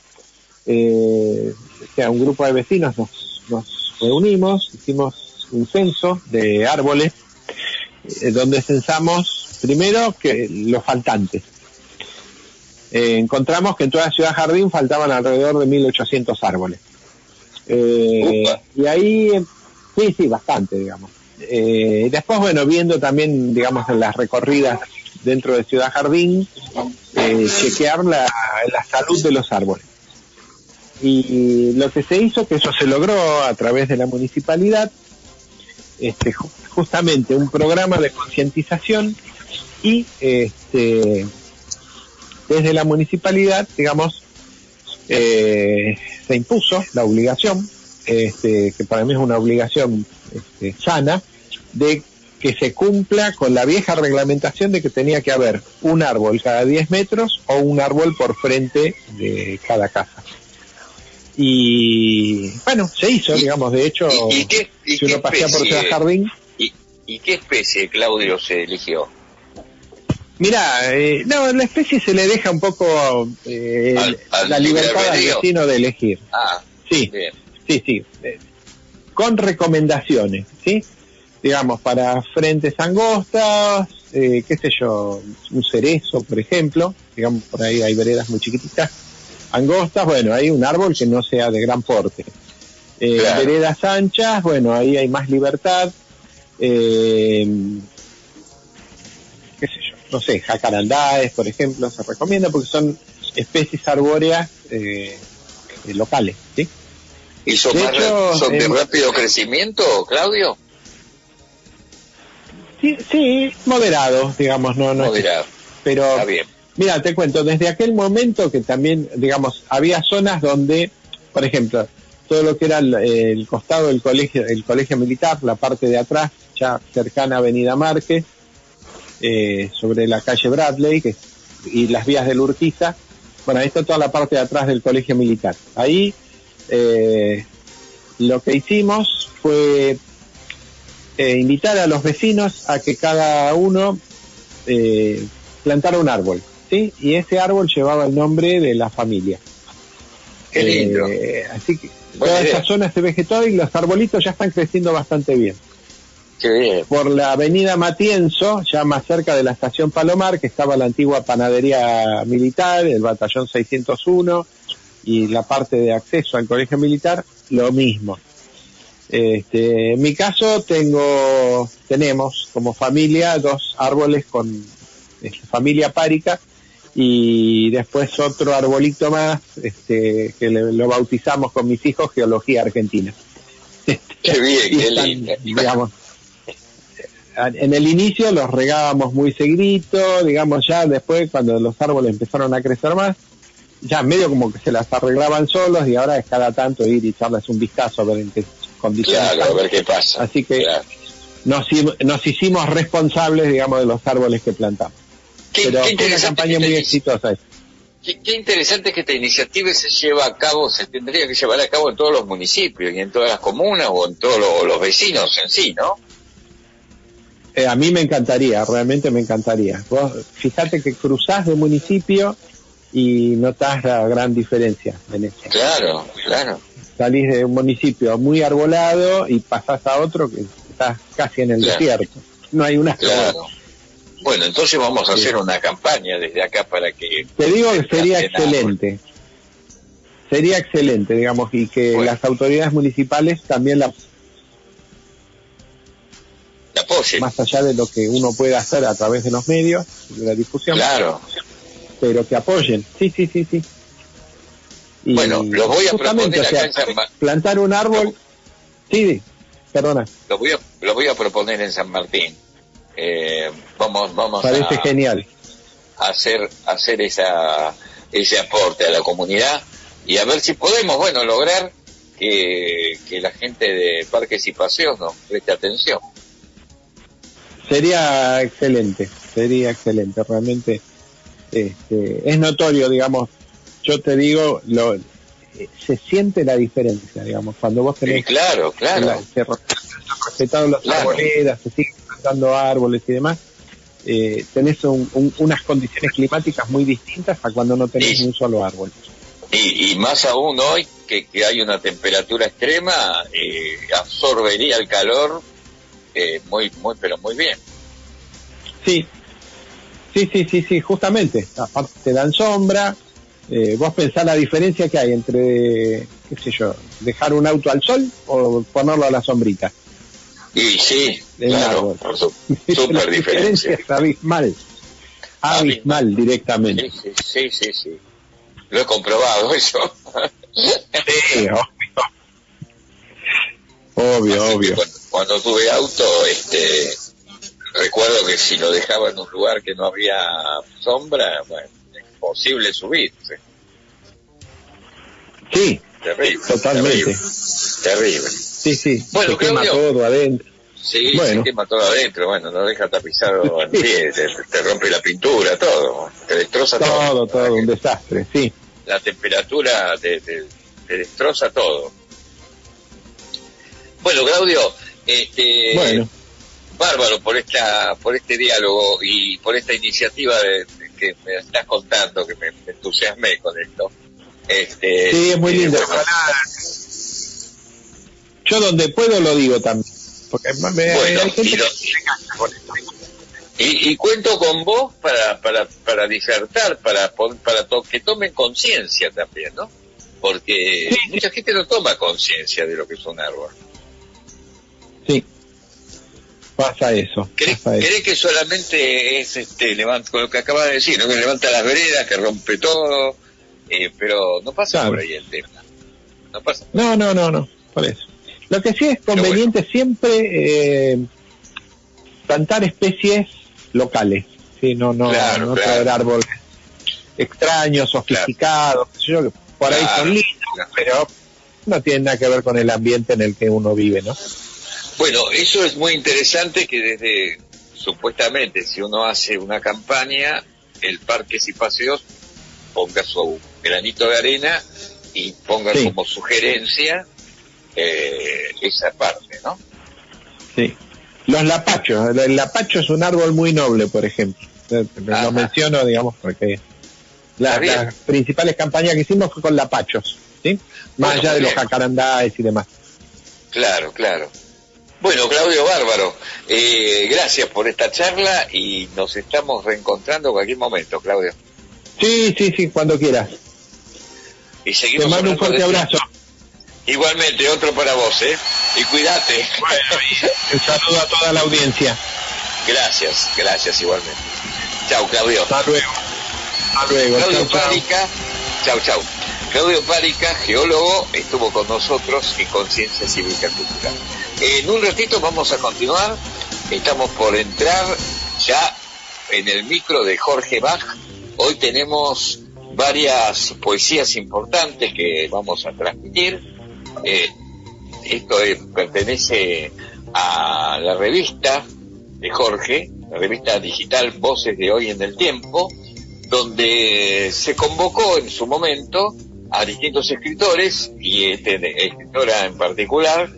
eh, o sea, un grupo de vecinos nos, nos reunimos, hicimos un censo de árboles, eh, donde censamos primero que los faltantes. Eh, encontramos que en toda Ciudad Jardín faltaban alrededor de 1.800 árboles. Eh, y ahí, sí, sí, bastante, digamos. Eh, después, bueno, viendo también, digamos, en las recorridas dentro de Ciudad Jardín, eh, chequear la, salud de los árboles. Y lo que se hizo, que eso se logró a través de la municipalidad, este, ju- justamente un programa de concientización y este, desde la municipalidad, digamos, eh, se impuso la obligación, este, que para mí es una obligación este, sana, de que se cumpla con la vieja reglamentación de que tenía que haber un árbol cada 10 metros o un árbol por frente de cada casa. Y bueno, se hizo, digamos, de hecho, ¿Y qué, y si uno pasea por Ciudad Jardín, ¿Y, qué especie, Claudio, se eligió? Mira, eh, no, la especie se le deja un poco eh, al la libertad al vecino de elegir. Ah, Sí, bien. sí, sí. eh, con recomendaciones, ¿sí? Digamos, para frentes angostas, eh, qué sé yo, un cerezo, por ejemplo, digamos, por ahí hay veredas muy chiquititas, angostas, bueno, hay un árbol que no sea de gran porte. Eh, Claro. Veredas anchas, bueno, ahí hay más libertad. Eh, qué sé yo, no sé, jacarandáes, por ejemplo, se recomienda porque son especies arbóreas eh, locales, ¿sí? ¿Y son, De hecho, son de rápido crecimiento, Claudio? Sí, sí, moderados, digamos, no, no. Moderado. Pero, Está bien. mira, te cuento, desde aquel momento que también, digamos, había zonas donde, por ejemplo, todo lo que era el, el costado del colegio, el colegio militar, la parte de atrás, ya cercana a Avenida Márquez, eh, sobre la calle Bradley, que, y las vías del Urquiza, bueno, ahí está toda la parte de atrás del colegio militar. Ahí, eh, lo que hicimos fue eh, invitar a los vecinos a que cada uno eh, plantara un árbol, ¿sí? Y ese árbol llevaba el nombre de la familia. Qué lindo. Eh, así que Buena toda idea. esa zona se vegetó y los arbolitos ya están creciendo bastante bien. Qué bien. Por la avenida Matienzo, ya más cerca de la estación Palomar, que estaba la antigua panadería militar, el batallón 601 y la parte de acceso al colegio militar, lo mismo. Este, en mi caso tengo, tenemos como familia dos árboles con este, familia párica y después otro arbolito más este, que le- lo bautizamos con mis hijos Geología Argentina. Qué bien, qué están, lindo. digamos, en el inicio los regábamos muy seguidito, digamos ya después cuando los árboles empezaron a crecer más, ya medio como que se las arreglaban solos y ahora es cada tanto ir y echarles un vistazo a ver en qué condiciones Claro, a ver qué pasa. Así que Claro. nos, nos hicimos responsables, digamos, de los árboles que plantamos. Qué- Pero qué fue una campaña muy exitosa. Qué, qué interesante que esta iniciativa se lleva a cabo, se tendría que llevar a cabo en todos los municipios y en todas las comunas o en todos lo- los vecinos en sí, ¿no? Eh, a mí me encantaría, realmente me encantaría. Vos fíjate que cruzás de municipio y notás la gran diferencia en eso. Claro, claro. Salís de un municipio muy arbolado y pasás a otro que estás casi en el Claro. desierto. No hay una Claro. Bueno, entonces vamos a hacer una campaña desde acá para que... Te digo que sería excelente. Sería excelente, digamos, y que las autoridades municipales también la apoyen. más allá de lo que uno puede hacer a través de los medios, de la difusión. Claro. Pero que apoyen. Sí, sí, sí, sí. Y Bueno, los voy a proponer o sea, acá en San plantar un árbol. Sí, perdona. Lo voy a, lo voy a proponer en San Martín. Eh, vamos vamos Parece a, genial. a hacer hacer esa ese aporte a la comunidad y a ver si podemos, bueno, lograr que, que la gente de parques y paseos nos preste atención. Sería excelente, sería excelente, realmente este, es notorio, digamos, yo te digo, lo, eh, se siente la diferencia, digamos, cuando vos tenés Sí, claro, claro. la- se re- respetado las Claro. arboledas, se siguen plantando árboles y demás, eh, tenés un- un- unas condiciones climáticas muy distintas a cuando no tenés ni un solo árbol. Y, y más aún hoy que, que hay una temperatura extrema, eh, absorbería el calor eh, muy, muy, pero muy bien. Sí, sí, sí, sí, sí, justamente. Aparte te dan sombra. Eh, vos pensás la diferencia que hay entre, qué sé yo, dejar un auto al sol o ponerlo a la sombrita. Y sí, claro, súper diferencia es abismal. Abismal directamente. Sí, sí, sí, sí. Lo he comprobado eso. Sí, obvio, Así que obvio. Cuando, cuando tuve auto, este, recuerdo que si lo dejaba en un lugar que no había sombra, bueno, imposible subir. sí. Terrible. Totalmente. Terrible. terrible. sí, sí. Bueno, se quema todo adentro. Sí, Bueno. se quema todo adentro, bueno, no deja tapizado el pie, te, te rompe la pintura, todo, te destroza todo. Todo, todo, un desastre, sí. La temperatura te, te- te destroza todo. Bueno, Claudio, este, Bueno. bárbaro por esta, por este diálogo y por esta iniciativa de que me estás contando, que me, me entusiasmé con esto. Este, Sí, es muy eh, lindo. Yo donde puedo lo digo también. Porque me- Bueno, hay gente y lo- que cuento con vos para, para, para disertar, para, para to- que tomen conciencia también, ¿no? Porque mucha gente no toma conciencia de lo que es un árbol. Sí. Pasa eso. Pasa eso. Cree que solamente es este levanta, con lo que acabas de decir, ¿no? que levanta las veredas, que rompe todo, eh, pero no pasa Claro. por ahí el tema. No pasa. No, no, no, no, por eso. Lo que sí es conveniente siempre eh, plantar especies locales, sí, no, no, Claro, no claro. traer árboles extraños, sofisticados, yo, que por ahí son lindos, pero no tienen nada que ver con el ambiente en el que uno vive, ¿no? Bueno, eso es muy interesante que desde, supuestamente, si uno hace una campaña, el Parques y Paseos ponga su granito de arena y ponga Sí. como sugerencia eh, esa parte, ¿no? Sí. Los lapachos, el lapacho es un árbol muy noble, por ejemplo. Eh, Lo menciono, digamos, porque las principales campañas que hicimos fue con lapachos, ¿sí? Más Bueno, allá de los jacarandáes y demás. Claro, claro. Bueno, Claudio Bárbaro, eh, gracias por esta charla y nos estamos reencontrando en cualquier momento, Claudio. Sí, sí, sí, cuando quieras. Y seguimos Te mando un fuerte abrazo. Igualmente, otro para vos, ¿eh? Y cuídate. Un saludo a toda la audiencia. Gracias, gracias igualmente. Chao, Claudio. Hasta luego. Hasta luego. Claudio. Párica, chau, chau. Claudio Párica, geólogo, estuvo con nosotros en Conciencia Cívica Cultural. En un ratito vamos a continuar. Estamos por entrar ya en el micro de Jorge Bach. Hoy tenemos varias poesías importantes que vamos a transmitir. Eh, esto es- pertenece a la revista de Jorge, la revista digital Voces de Hoy en el Tiempo, donde se convocó en su momento a distintos escritores y este escritora en particular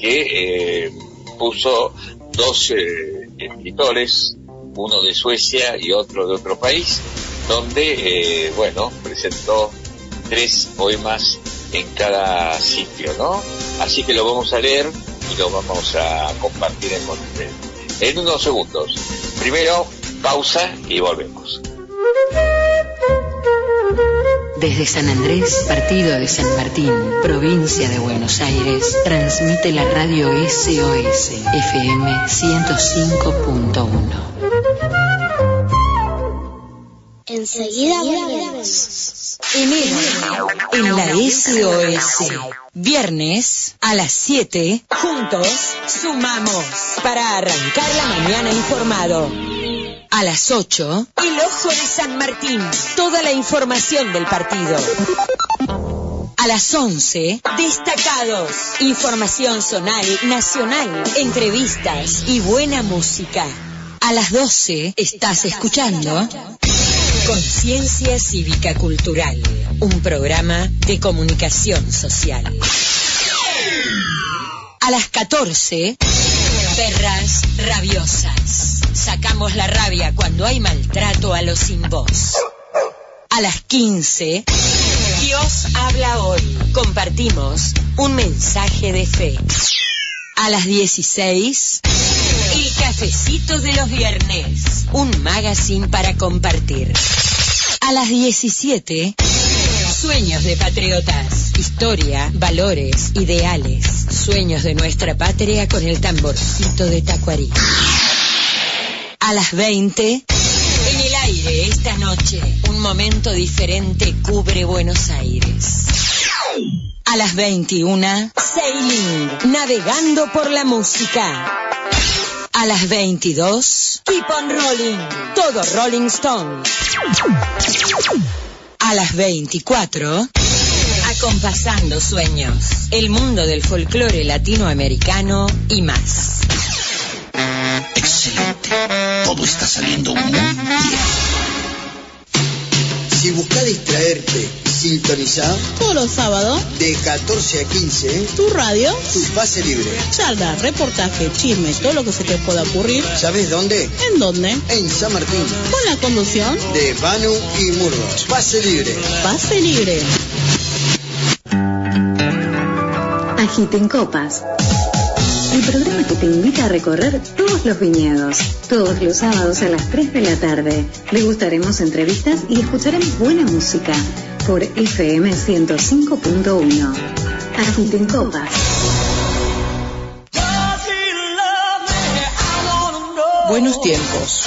que eh, puso dos eh, escritores, uno de Suecia y otro de otro país, donde, eh, bueno, presentó tres poemas en cada sitio, ¿no? Así que lo vamos a leer y lo vamos a compartir en, en unos segundos. Primero, pausa y volvemos. Desde San Andrés, partido de San Martín, provincia de Buenos Aires, transmite la radio SOS FM 105.1. Enseguida volvemos. Enero en la SOS. Viernes a las 7, juntos sumamos para arrancar la mañana informado. A las 8, el ojo de San Martín. Toda la información del partido. A las 11, destacados. Información zonal, nacional, entrevistas y buena música. A las 12, estás escuchando Conciencia Cívica Cultural, un programa de comunicación social. A las 14, Perras Rabiosas. Sacamos la rabia cuando hay maltrato a los sin voz. A las 15, Dios habla hoy. Compartimos un mensaje de fe. A las 16, El cafecito de los viernes. Un magazine para compartir. A las 17, Sueños de patriotas. Historia, valores, ideales. Sueños de nuestra patria con el tamborcito de Tacuarí. A las 20, en el aire esta noche, un momento diferente cubre Buenos Aires. A las 21, Sailing, navegando por la música. A las 22, Keep on Rolling, todo Rolling Stone. A las 24, Acompasando Sueños, el mundo del folclore latinoamericano y más. Excelente. Todo está saliendo muy bien. Si buscas distraerte y sintonizar Todos los sábados, de 14 a 15, tu radio, tu pase libre. charla, reportaje, chismes, todo lo que se te pueda ocurrir. ¿Sabes dónde? ¿En dónde? En San Martín. Con la conducción De Banu y Murdo. Pase libre. Pase Libre. Agiten Copas. El programa que te invita a recorrer los viñedos. Todos los sábados a las 3 de la tarde. Degustaremos entrevistas y escucharemos buena música por FM 105.1. Agiten Copas. Buenos tiempos.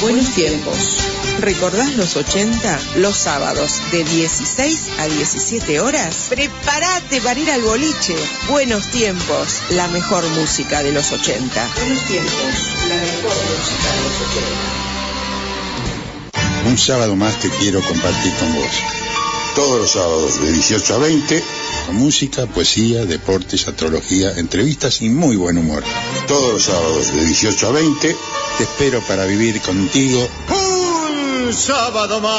Buenos tiempos. ¿Recordás los 80? Los sábados de 16 a 17 horas. Prepárate para ir al boliche. Buenos tiempos. La mejor música de los 80. Buenos tiempos. La mejor música de los 80. Un sábado más que quiero compartir con vos. Todos los sábados de 18 a 20, con música, poesía, deportes, astrología, entrevistas y muy buen humor. Todos los sábados de 18 a 20, te espero para vivir contigo Un sábado más.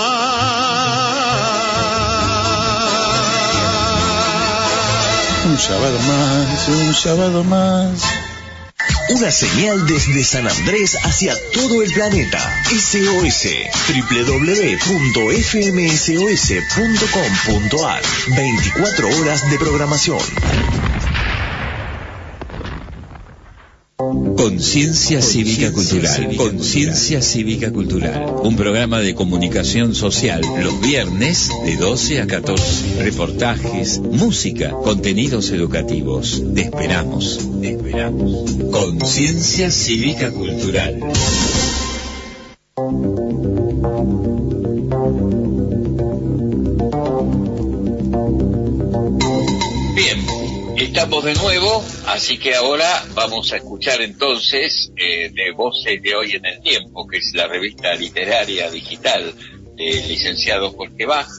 un sábado más, un sábado más. Una señal desde San Andrés hacia todo el planeta. SOS www.fmsos.com.ar 24 horas de programación. Conciencia Cívica Cultural. Conciencia Cívica Cultural. Un programa de comunicación social los viernes de 12 a 14. Reportajes, música, contenidos educativos. Te esperamos. Te esperamos. Conciencia Cívica Cultural. Bien, estamos de nuevo, así que ahora vamos a escuchar entonces eh, de Voces de Hoy en el Tiempo, que es la revista literaria digital del licenciado Jorge Bach,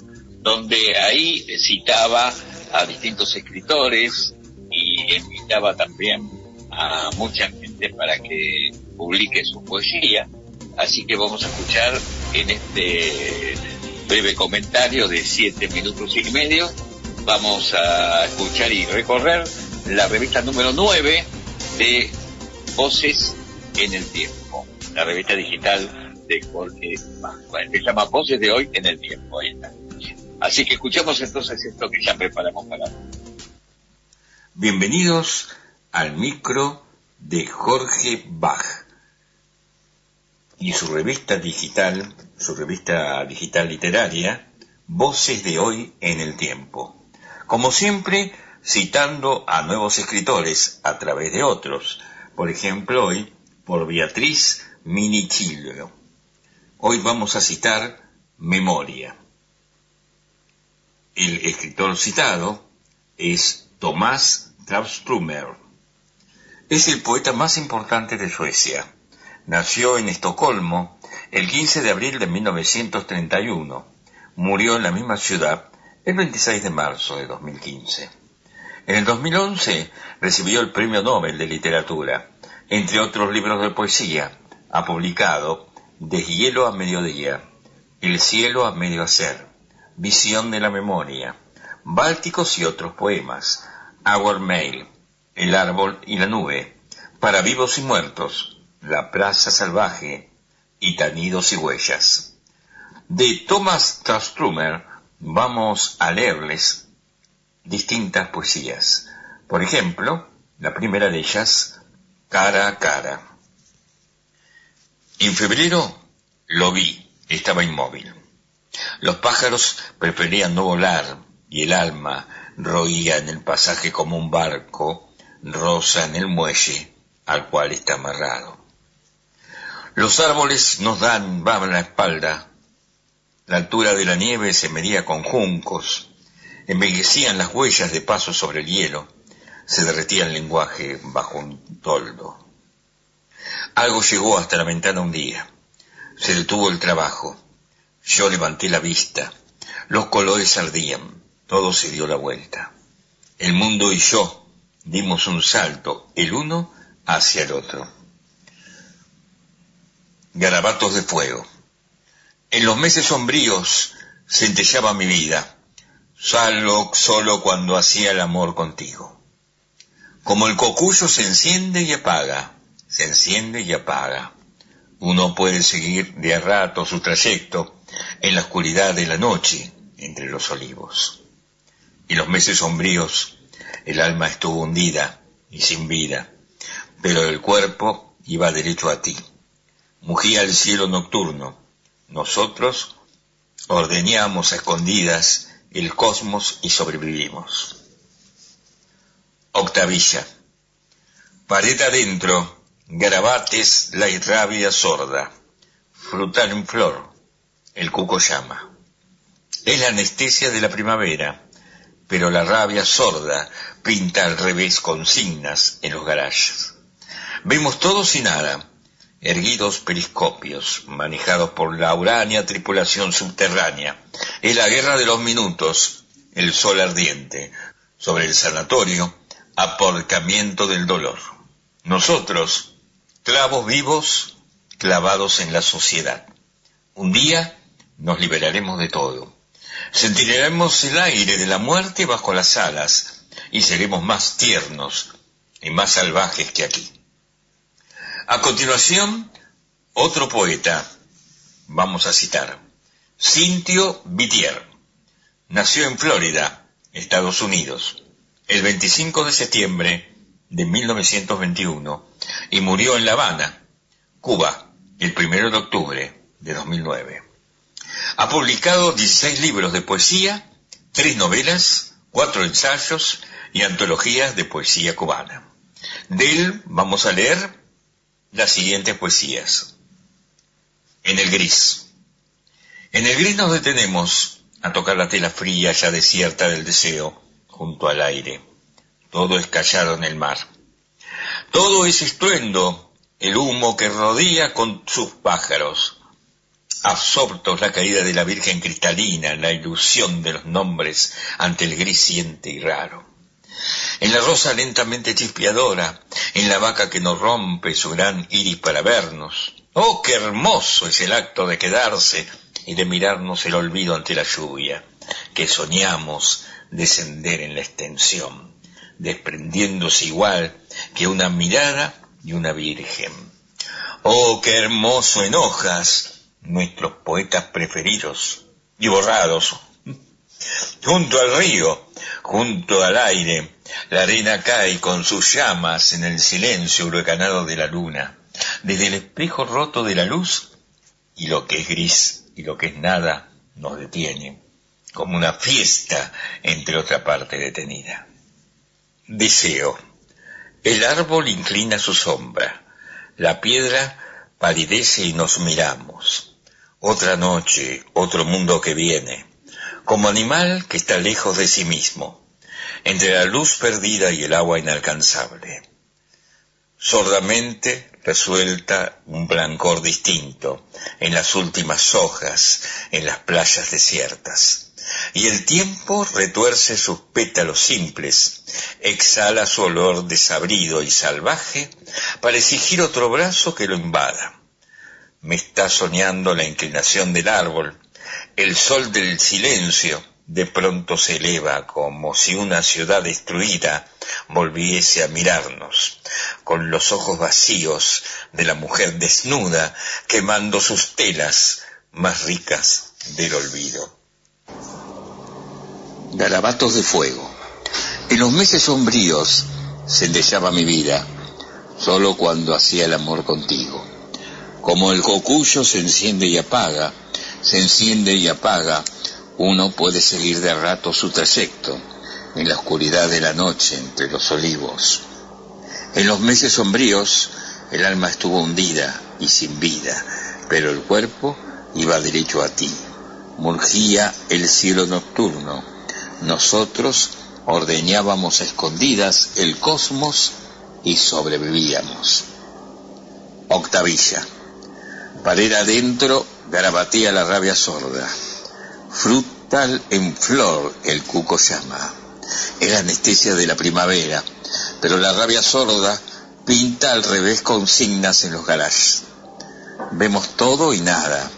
donde ahí citaba a distintos escritores y invitaba también a mucha gente para que publique su poesía. Así que vamos a escuchar en este breve comentario de siete minutos y medio, vamos a escuchar y recorrer la revista número 9 de Voces en el Tiempo, la revista digital de Jorge bueno, se llama Voces de hoy en el Tiempo, está. Así que escuchemos entonces esto que ya preparamos para. Bienvenidos al micro de Jorge Bach y su revista digital, su revista digital literaria, Voces de hoy en el tiempo. Como siempre, citando a nuevos escritores a través de otros. Por ejemplo, hoy por Beatriz Minichillo. Hoy vamos a citar Memoria. El escritor citado es Tomás Traustrumer. Es el poeta más importante de Suecia. Nació en Estocolmo el 15 de abril de 1931. Murió en la misma ciudad el 26 de marzo de 2015. En el 2011 recibió el Premio Nobel de Literatura. Entre otros libros de poesía, ha publicado Deshielo a mediodía, El cielo a medio hacer, Visión de la memoria, Bálticos y otros poemas, Our Mail, El árbol y la nube, Para vivos y muertos, La plaza salvaje y Tanidos y huellas. De Thomas Trastrumer vamos a leerles distintas poesías. Por ejemplo, la primera de ellas, Cara a cara. En febrero lo vi, estaba inmóvil. Los pájaros preferían no volar y el alma roía en el pasaje como un barco rosa en el muelle al cual está amarrado. Los árboles nos dan en la espalda la altura de la nieve se medía con juncos, envejecían las huellas de paso sobre el hielo, se derretía el lenguaje bajo un toldo. Algo llegó hasta la ventana un día. Se detuvo el trabajo. Yo levanté la vista. Los colores ardían. Todo se dio la vuelta. El mundo y yo dimos un salto, el uno hacia el otro. Garabatos de fuego. En los meses sombríos centellaba mi vida, salvo solo cuando hacía el amor contigo. Como el cocuyo se enciende y apaga, se enciende y apaga. Uno puede seguir de a rato su trayecto en la oscuridad de la noche entre los olivos. Y los meses sombríos el alma estuvo hundida y sin vida, pero el cuerpo iba derecho a ti. Mugía el cielo nocturno, nosotros ordeñamos a escondidas el cosmos y sobrevivimos. Octavilla. Pared adentro, garabates, la rabia sorda. Frutal en flor, el cuco llama. Es la anestesia de la primavera, pero la rabia sorda pinta al revés consignas en los garajes. Vemos todo sin nada, erguidos periscopios, manejados por la urania tripulación subterránea. Es la guerra de los minutos, el sol ardiente, sobre el sanatorio, aporcamiento del dolor. Nosotros, clavos vivos, clavados en la sociedad. Un día nos liberaremos de todo. Sentiremos el aire de la muerte bajo las alas y seremos más tiernos y más salvajes que aquí. A continuación, otro poeta, vamos a citar, Cintio Vitier. Nació en Florida, Estados Unidos, el 25 de septiembre de 1921 y murió en La Habana, Cuba, el 1 de octubre de 2009. Ha publicado 16 libros de poesía, tres novelas, cuatro ensayos y antologías de poesía cubana. De él vamos a leer las siguientes poesías. En el gris. En el gris nos detenemos a tocar la tela fría ya desierta del deseo junto al aire. Todo es callado en el mar. Todo es estruendo, el humo que rodea con sus pájaros. Absortos la caída de la Virgen cristalina, la ilusión de los nombres ante el gris siente y raro en la rosa lentamente chispeadora, en la vaca que nos rompe su gran iris para vernos, Oh, qué hermoso es el acto de quedarse y de mirarnos el olvido ante la lluvia, que soñamos descender en la extensión, desprendiéndose igual que una mirada y una virgen. Oh, qué hermoso en hojas nuestros poetas preferidos y borrados. Junto al río, junto al aire, la arena cae con sus llamas en el silencio huracanado de la luna desde el espejo roto de la luz y lo que es gris y lo que es nada nos detiene, como una fiesta entre otra parte detenida. Deseo. El árbol inclina su sombra, la piedra palidece y nos miramos. Otra noche, otro mundo que viene, como animal que está lejos de sí mismo, entre la luz perdida y el agua inalcanzable. Sordamente resuelta un blancor distinto en las últimas hojas, en las playas desiertas. Y el tiempo retuerce sus pétalos simples, exhala su olor desabrido y salvaje para exigir otro brazo que lo invada. Me está soñando la inclinación del árbol, el sol del silencio, de pronto se eleva como si una ciudad destruida volviese a mirarnos, con los ojos vacíos de la mujer desnuda quemando sus telas más ricas del olvido. Garabatos de fuego. En los meses sombríos centellaba mi vida, solo cuando hacía el amor contigo. Como el cocuyo se enciende y apaga, se enciende y apaga, uno puede seguir de rato su trayecto en la oscuridad de la noche entre los olivos. En los meses sombríos el alma estuvo hundida y sin vida, pero el cuerpo iba derecho a ti. Murgía el cielo nocturno. Nosotros ordeñábamos escondidas el cosmos y sobrevivíamos. Octavilla. Parera adentro garabatía la rabia sorda. Frutal en flor el cuco llama. Es la anestesia de la primavera, pero la rabia sorda pinta al revés consignas en los garajes. Vemos todo y nada,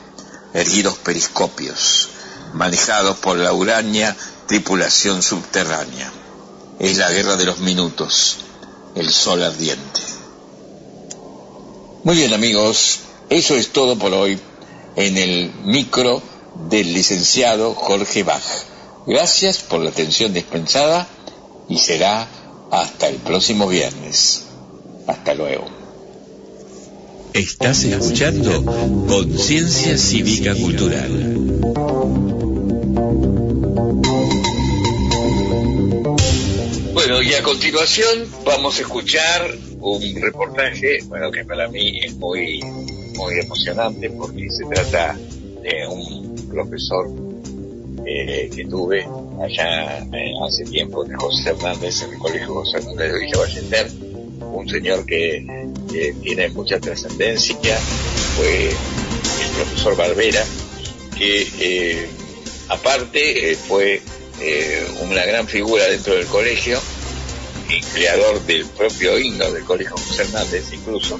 erguidos periscopios, manejados por la uraña tripulación subterránea. Es la guerra de los minutos, el sol ardiente. Muy bien amigos, eso es todo por hoy en el micro del licenciado Jorge Bach. Gracias por la atención dispensada y será hasta el próximo viernes. Hasta luego. Estás escuchando Conciencia Cívica Cultural. Bueno, y a continuación vamos a escuchar un reportaje, bueno, que para mí es muy, muy emocionante porque se trata de un profesor eh, que tuve allá eh, hace tiempo en José Hernández, en el Colegio José Hernández de Villa Ballester, un señor que, tiene mucha trascendencia, fue el profesor Barbera, que eh, aparte fue una gran figura dentro del colegio, creador del propio himno del Colegio José Hernández incluso,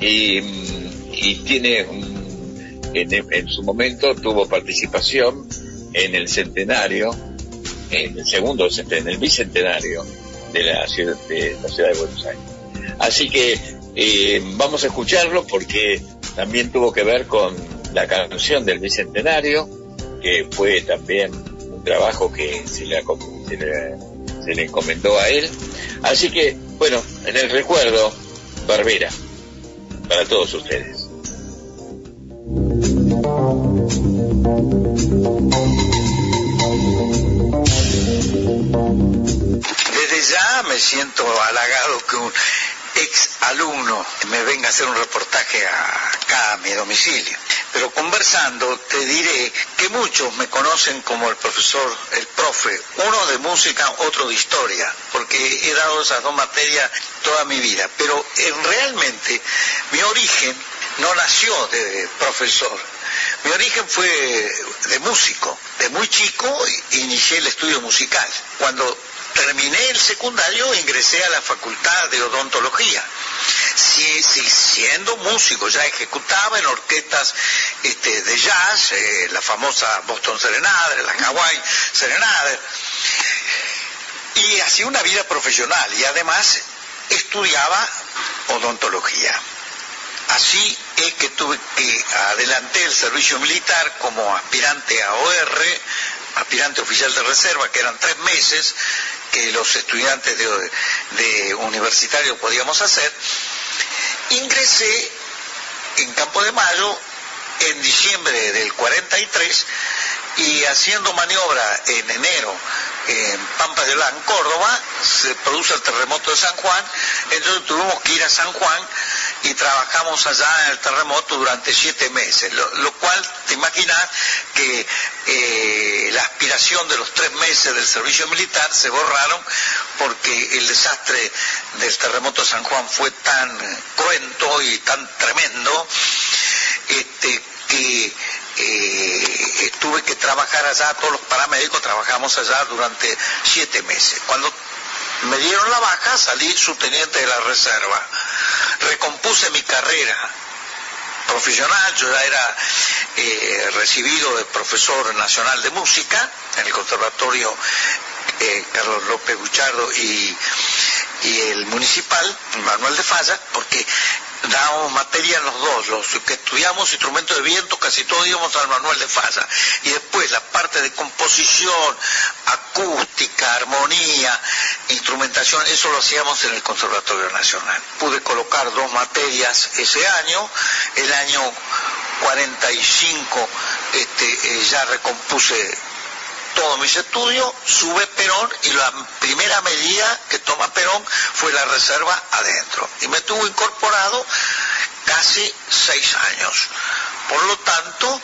y, y tiene un en, su momento tuvo participación en el centenario, en el segundo en el bicentenario de la ciudad de, la ciudad de Buenos Aires. Así que eh, vamos a escucharlo porque también tuvo que ver con la canción del bicentenario, que fue también un trabajo que se le, se le encomendó a él. Así que, bueno, en el recuerdo, Barbera, para todos ustedes. Desde ya me siento halagado que un ex alumno me venga a hacer un reportaje acá a mi domicilio. Pero conversando te diré que muchos me conocen como el profesor, el profe, uno de música, otro de historia, porque he dado esas dos materias toda mi vida. Pero eh, realmente mi origen no nació de profesor, mi origen fue de músico. De muy chico inicié el estudio musical. Cuando terminé el secundario ingresé a la facultad de odontología. si, si siendo músico, ya ejecutaba en orquestas este, de jazz, eh, la famosa Boston Serenade, la Hawaii Serenade, y hacía una vida profesional y además estudiaba odontología. Así es que tuve que adelanté el servicio militar como aspirante a OR, aspirante oficial de reserva, que eran tres meses que los estudiantes de, universitario podíamos hacer. Ingresé en Campo de Mayo en diciembre del 43 y haciendo maniobra en enero en Pampa de Olán, Córdoba, se produce el terremoto de San Juan, entonces tuvimos que ir a San Juan y trabajamos allá en el terremoto durante siete meses, lo, cual te imaginas que eh, la aspiración de los tres meses del servicio militar se borraron porque el desastre del terremoto de San Juan fue tan cruento y tan tremendo este, que eh, tuve que trabajar allá, todos los paramédicos trabajamos allá durante siete meses. Cuando me dieron la baja, salí subteniente de la reserva. Recompuse mi carrera profesional, yo ya era eh, recibido de profesor nacional de música en el Conservatorio eh, Carlos López Guchardo y, y el municipal, Manuel de Falla, porque dábamos materia los dos, los que estudiamos instrumentos de viento, casi todos íbamos al manual de Falla. Y después la parte de composición, acústica, armonía, instrumentación, eso lo hacíamos en el Conservatorio Nacional. Pude colocar dos materias ese año, el año 45 este, eh, ya recompuse todos mis estudios, sube Perón y la primera medida que toma Perón fue la reserva adentro. Y me tuvo incorporado casi seis años. Por lo tanto,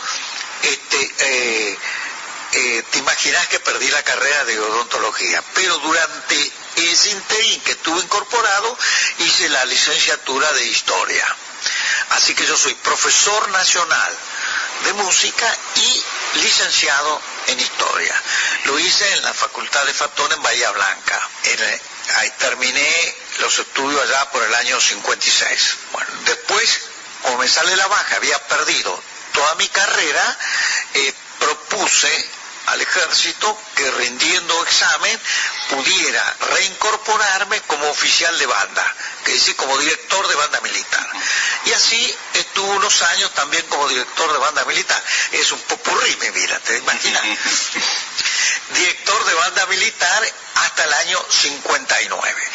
este, eh, eh, te imaginas que perdí la carrera de odontología, pero durante ese interín que estuve incorporado hice la licenciatura de historia. Así que yo soy profesor nacional de música y licenciado en historia. Lo hice en la Facultad de Fatón en Bahía Blanca. ahí terminé los estudios allá por el año 56. Bueno, después, como me sale la baja, había perdido toda mi carrera, eh, propuse al ejército que rindiendo examen pudiera reincorporarme como oficial de banda, que decir, como director de banda militar. Y así estuvo unos años también como director de banda militar. Es un popurrí, me mira, ¿te imaginas? director de banda militar hasta el año 59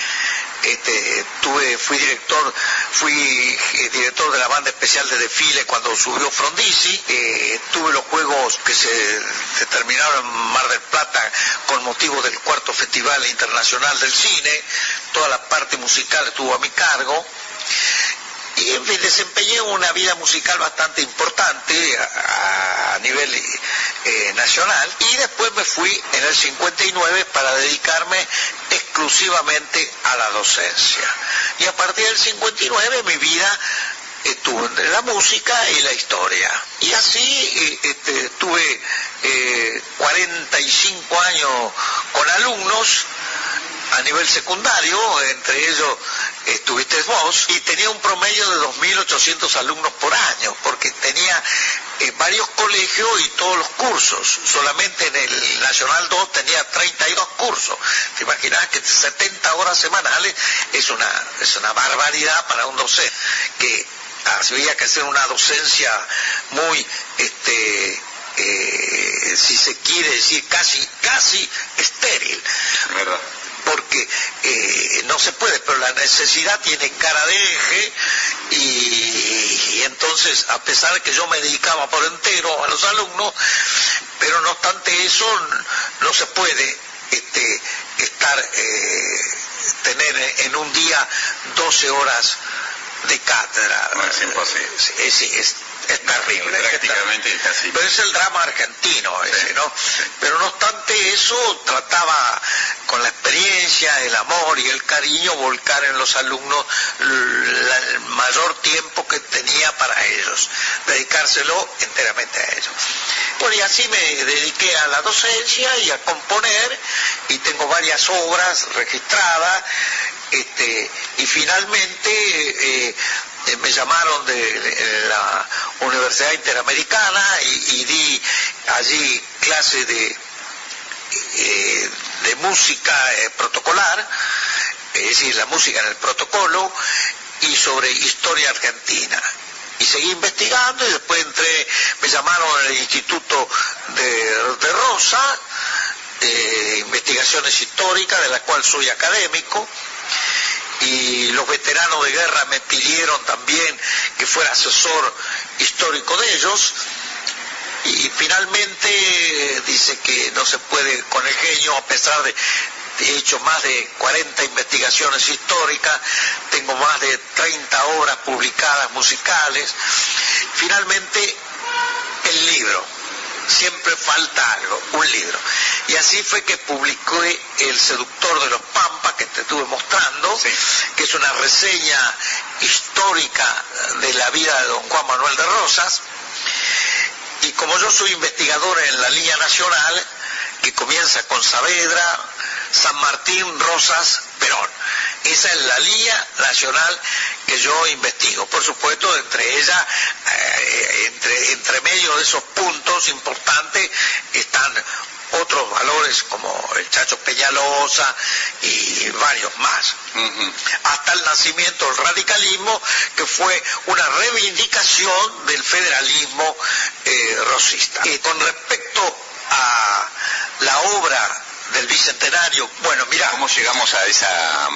este, tuve, fui director, fui eh, director de la banda especial de desfile cuando subió Frondizi, eh, tuve los juegos que se, terminaron en Mar del Plata con motivo del cuarto Festival Internacional del Cine, toda la parte musical estuvo a mi cargo. Y en fin, desempeñé una vida musical bastante importante a, nivel eh, nacional y después me fui en el 59 para dedicarme exclusivamente a la docencia. Y a partir del 59 mi vida estuvo entre la música y la historia. Y así eh, este, tuve 45 eh, años con alumnos a nivel secundario, entre ellos estuviste vos, y tenía un promedio de 2.800 alumnos por año, porque tenía eh, varios colegios y todos los cursos. Solamente en el Nacional 2 tenía 32 cursos. ¿Te imaginas que 70 horas semanales es una, es una barbaridad para un docente? Que había que hacer una docencia muy, este, eh, si se quiere decir, casi, casi estéril. ¿Verdad? Porque eh, no se puede, pero la necesidad tiene cara de eje y, entonces, a pesar de que yo me dedicaba por entero a los alumnos, pero no obstante eso, no se puede este, estar, eh, tener en un día 12 horas de cátedra. es imposible. es, es terrible. Prácticamente es así. Pero es el drama argentino ese, ¿no? Pero no obstante eso, trataba con la experiencia, el amor y el cariño volcar en los alumnos el mayor tiempo que tenía para ellos, dedicárselo enteramente a ellos. Bueno, y así me dediqué a la docencia y a componer, y tengo varias obras registradas Este, y finalmente eh, me llamaron de, la Universidad Interamericana y, di allí clase de, de música protocolar, es decir, la música en el protocolo, y sobre historia argentina. Y seguí investigando y después entré, me llamaron al Instituto de, Rosa, investigaciones históricas, de la cual soy académico, y los veteranos de guerra me pidieron también que fuera asesor histórico de ellos, y finalmente dice que no se puede con el genio, a pesar de he hecho más de 40 investigaciones históricas, tengo más de 30 obras publicadas musicales. Finalmente, el libro. Siempre falta algo, un libro. Y así fue que publiqué El seductor de los Pampas, que te estuve mostrando, que es una reseña histórica de la vida de don Juan Manuel de Rosas. Y como yo soy investigador en la línea nacional, que comienza con Saavedra, San Martín, Rosas, Perón. Esa es la línea nacional que yo investigo. Por supuesto, entre ella, eh, entre, entre medio de esos puntos importantes están otros valores como el Chacho Peñalosa y varios más. Hasta el nacimiento del radicalismo, que fue una reivindicación del federalismo eh, rosista. Y con respecto a la obra del bicentenario. Bueno, mira. ¿Cómo llegamos a esa,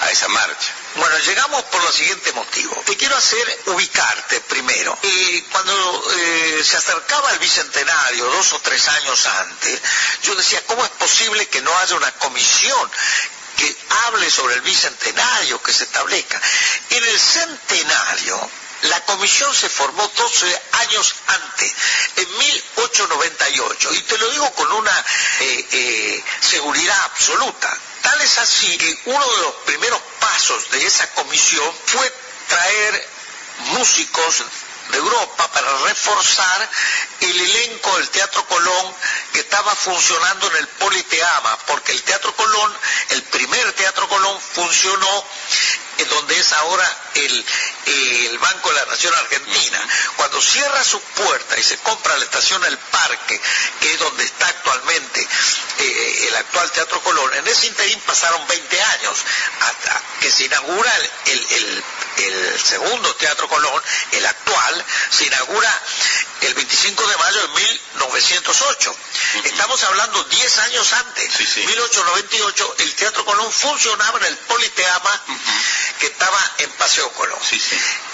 a esa marcha? Bueno, llegamos por lo siguiente motivo. Te quiero hacer ubicarte primero. Y cuando eh, se acercaba el bicentenario, dos o tres años antes, yo decía, ¿cómo es posible que no haya una comisión que hable sobre el bicentenario, que se establezca? En el centenario, la comisión se formó 12 años antes, en 1898, y te lo digo con una eh, eh, seguridad absoluta. Tal es así que uno de los primeros pasos de esa comisión fue traer músicos de Europa para reforzar el elenco del Teatro Colón que estaba funcionando en el Politeama, porque el Teatro Colón, el primer Teatro Colón funcionó donde es ahora el, el, Banco de la Nación Argentina. Cuando cierra su puerta y se compra la estación El Parque, que es donde está actualmente eh, el actual Teatro Colón, en ese interín pasaron 20 años hasta que se inaugura el, el, el segundo Teatro Colón, el actual, se inaugura el 25 de mayo de 1908. Estamos hablando 10 años antes, 1898, el Teatro Colón funcionaba en el Politeama que estaba en Paseo Colón.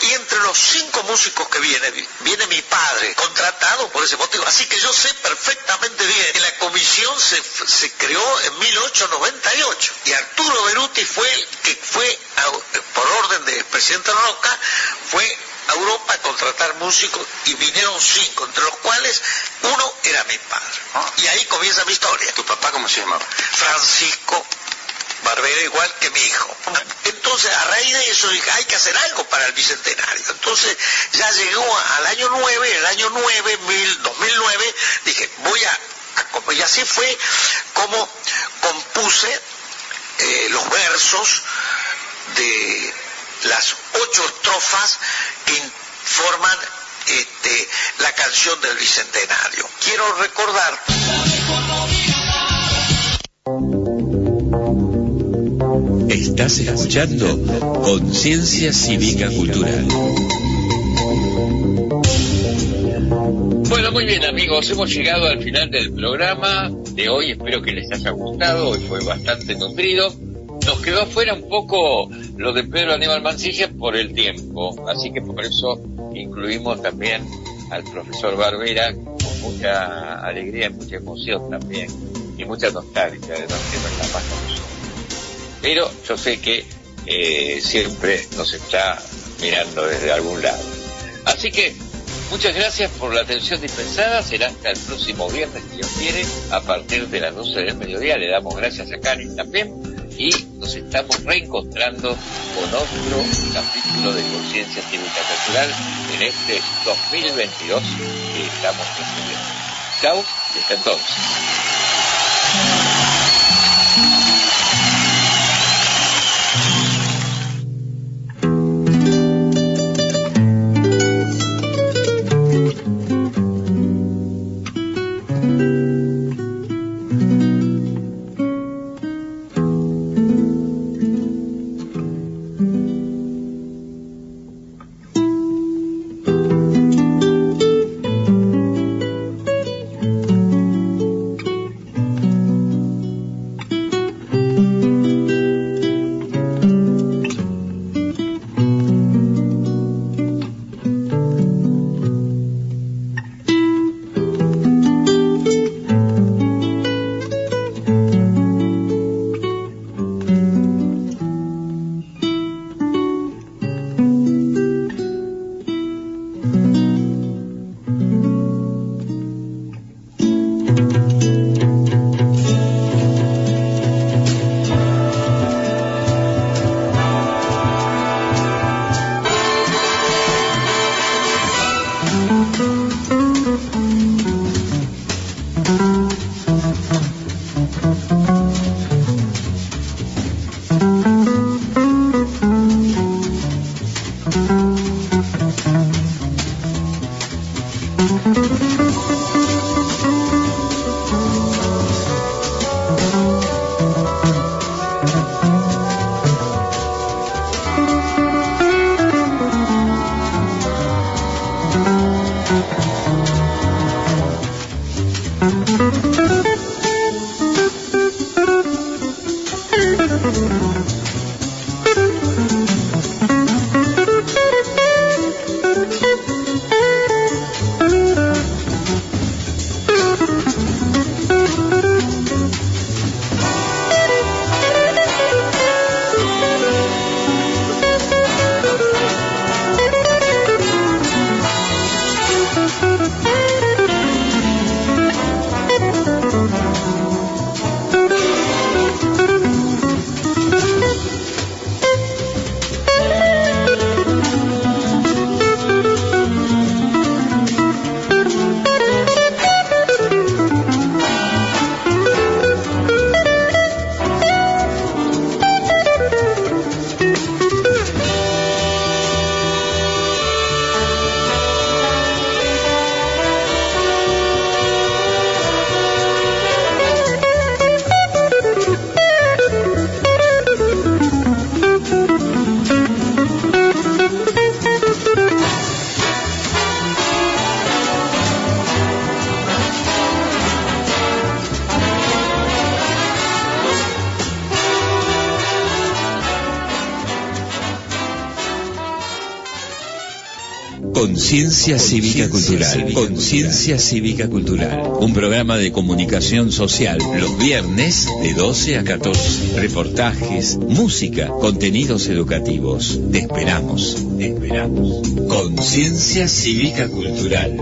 Y entre los cinco músicos que vienen, viene mi padre, contratado por ese motivo. Así que yo sé perfectamente bien que la comisión se, se creó en 1898 y Arturo Beruti fue el que fue, por orden del presidente Roca, fue a Europa a contratar músicos y vinieron cinco, entre los cuales uno era mi padre. Ah. Y ahí comienza mi historia. ¿Tu papá cómo se llamaba? Francisco Barbera igual que mi hijo. Entonces, a raíz de eso dije, hay que hacer algo para el Bicentenario. Entonces, ya llegó al año 9, el año 9, 2009, dije, voy a, y así fue como compuse eh, los versos de las ocho estrofas que forman este, la canción del Bicentenario. Quiero recordar... Estás escuchando Conciencia Cívica Cultural. Bueno, muy bien amigos, hemos llegado al final del programa de hoy, espero que les haya gustado, hoy fue bastante nutrido. Quedó afuera un poco lo de Pedro Aníbal Mancilla por el tiempo, así que por eso incluimos también al profesor Barbera con mucha alegría y mucha emoción también, y mucha nostalgia de los temas más pero yo sé que eh, siempre nos está mirando desde algún lado. Así que muchas gracias por la atención dispensada, será hasta el próximo viernes, si Dios quiere, a partir de las 12 del mediodía. Le damos gracias a Karin también y nos estamos reencontrando con otro capítulo de Conciencia Cívica Cultural en este 2022 que estamos recibiendo. Chao y hasta entonces. Conciencia Cívica Cultural. Conciencia Cívica Cultural. Un programa de comunicación social los viernes de 12 a 14. Reportajes, música, contenidos educativos. Te esperamos, te esperamos. Conciencia Cívica Cultural.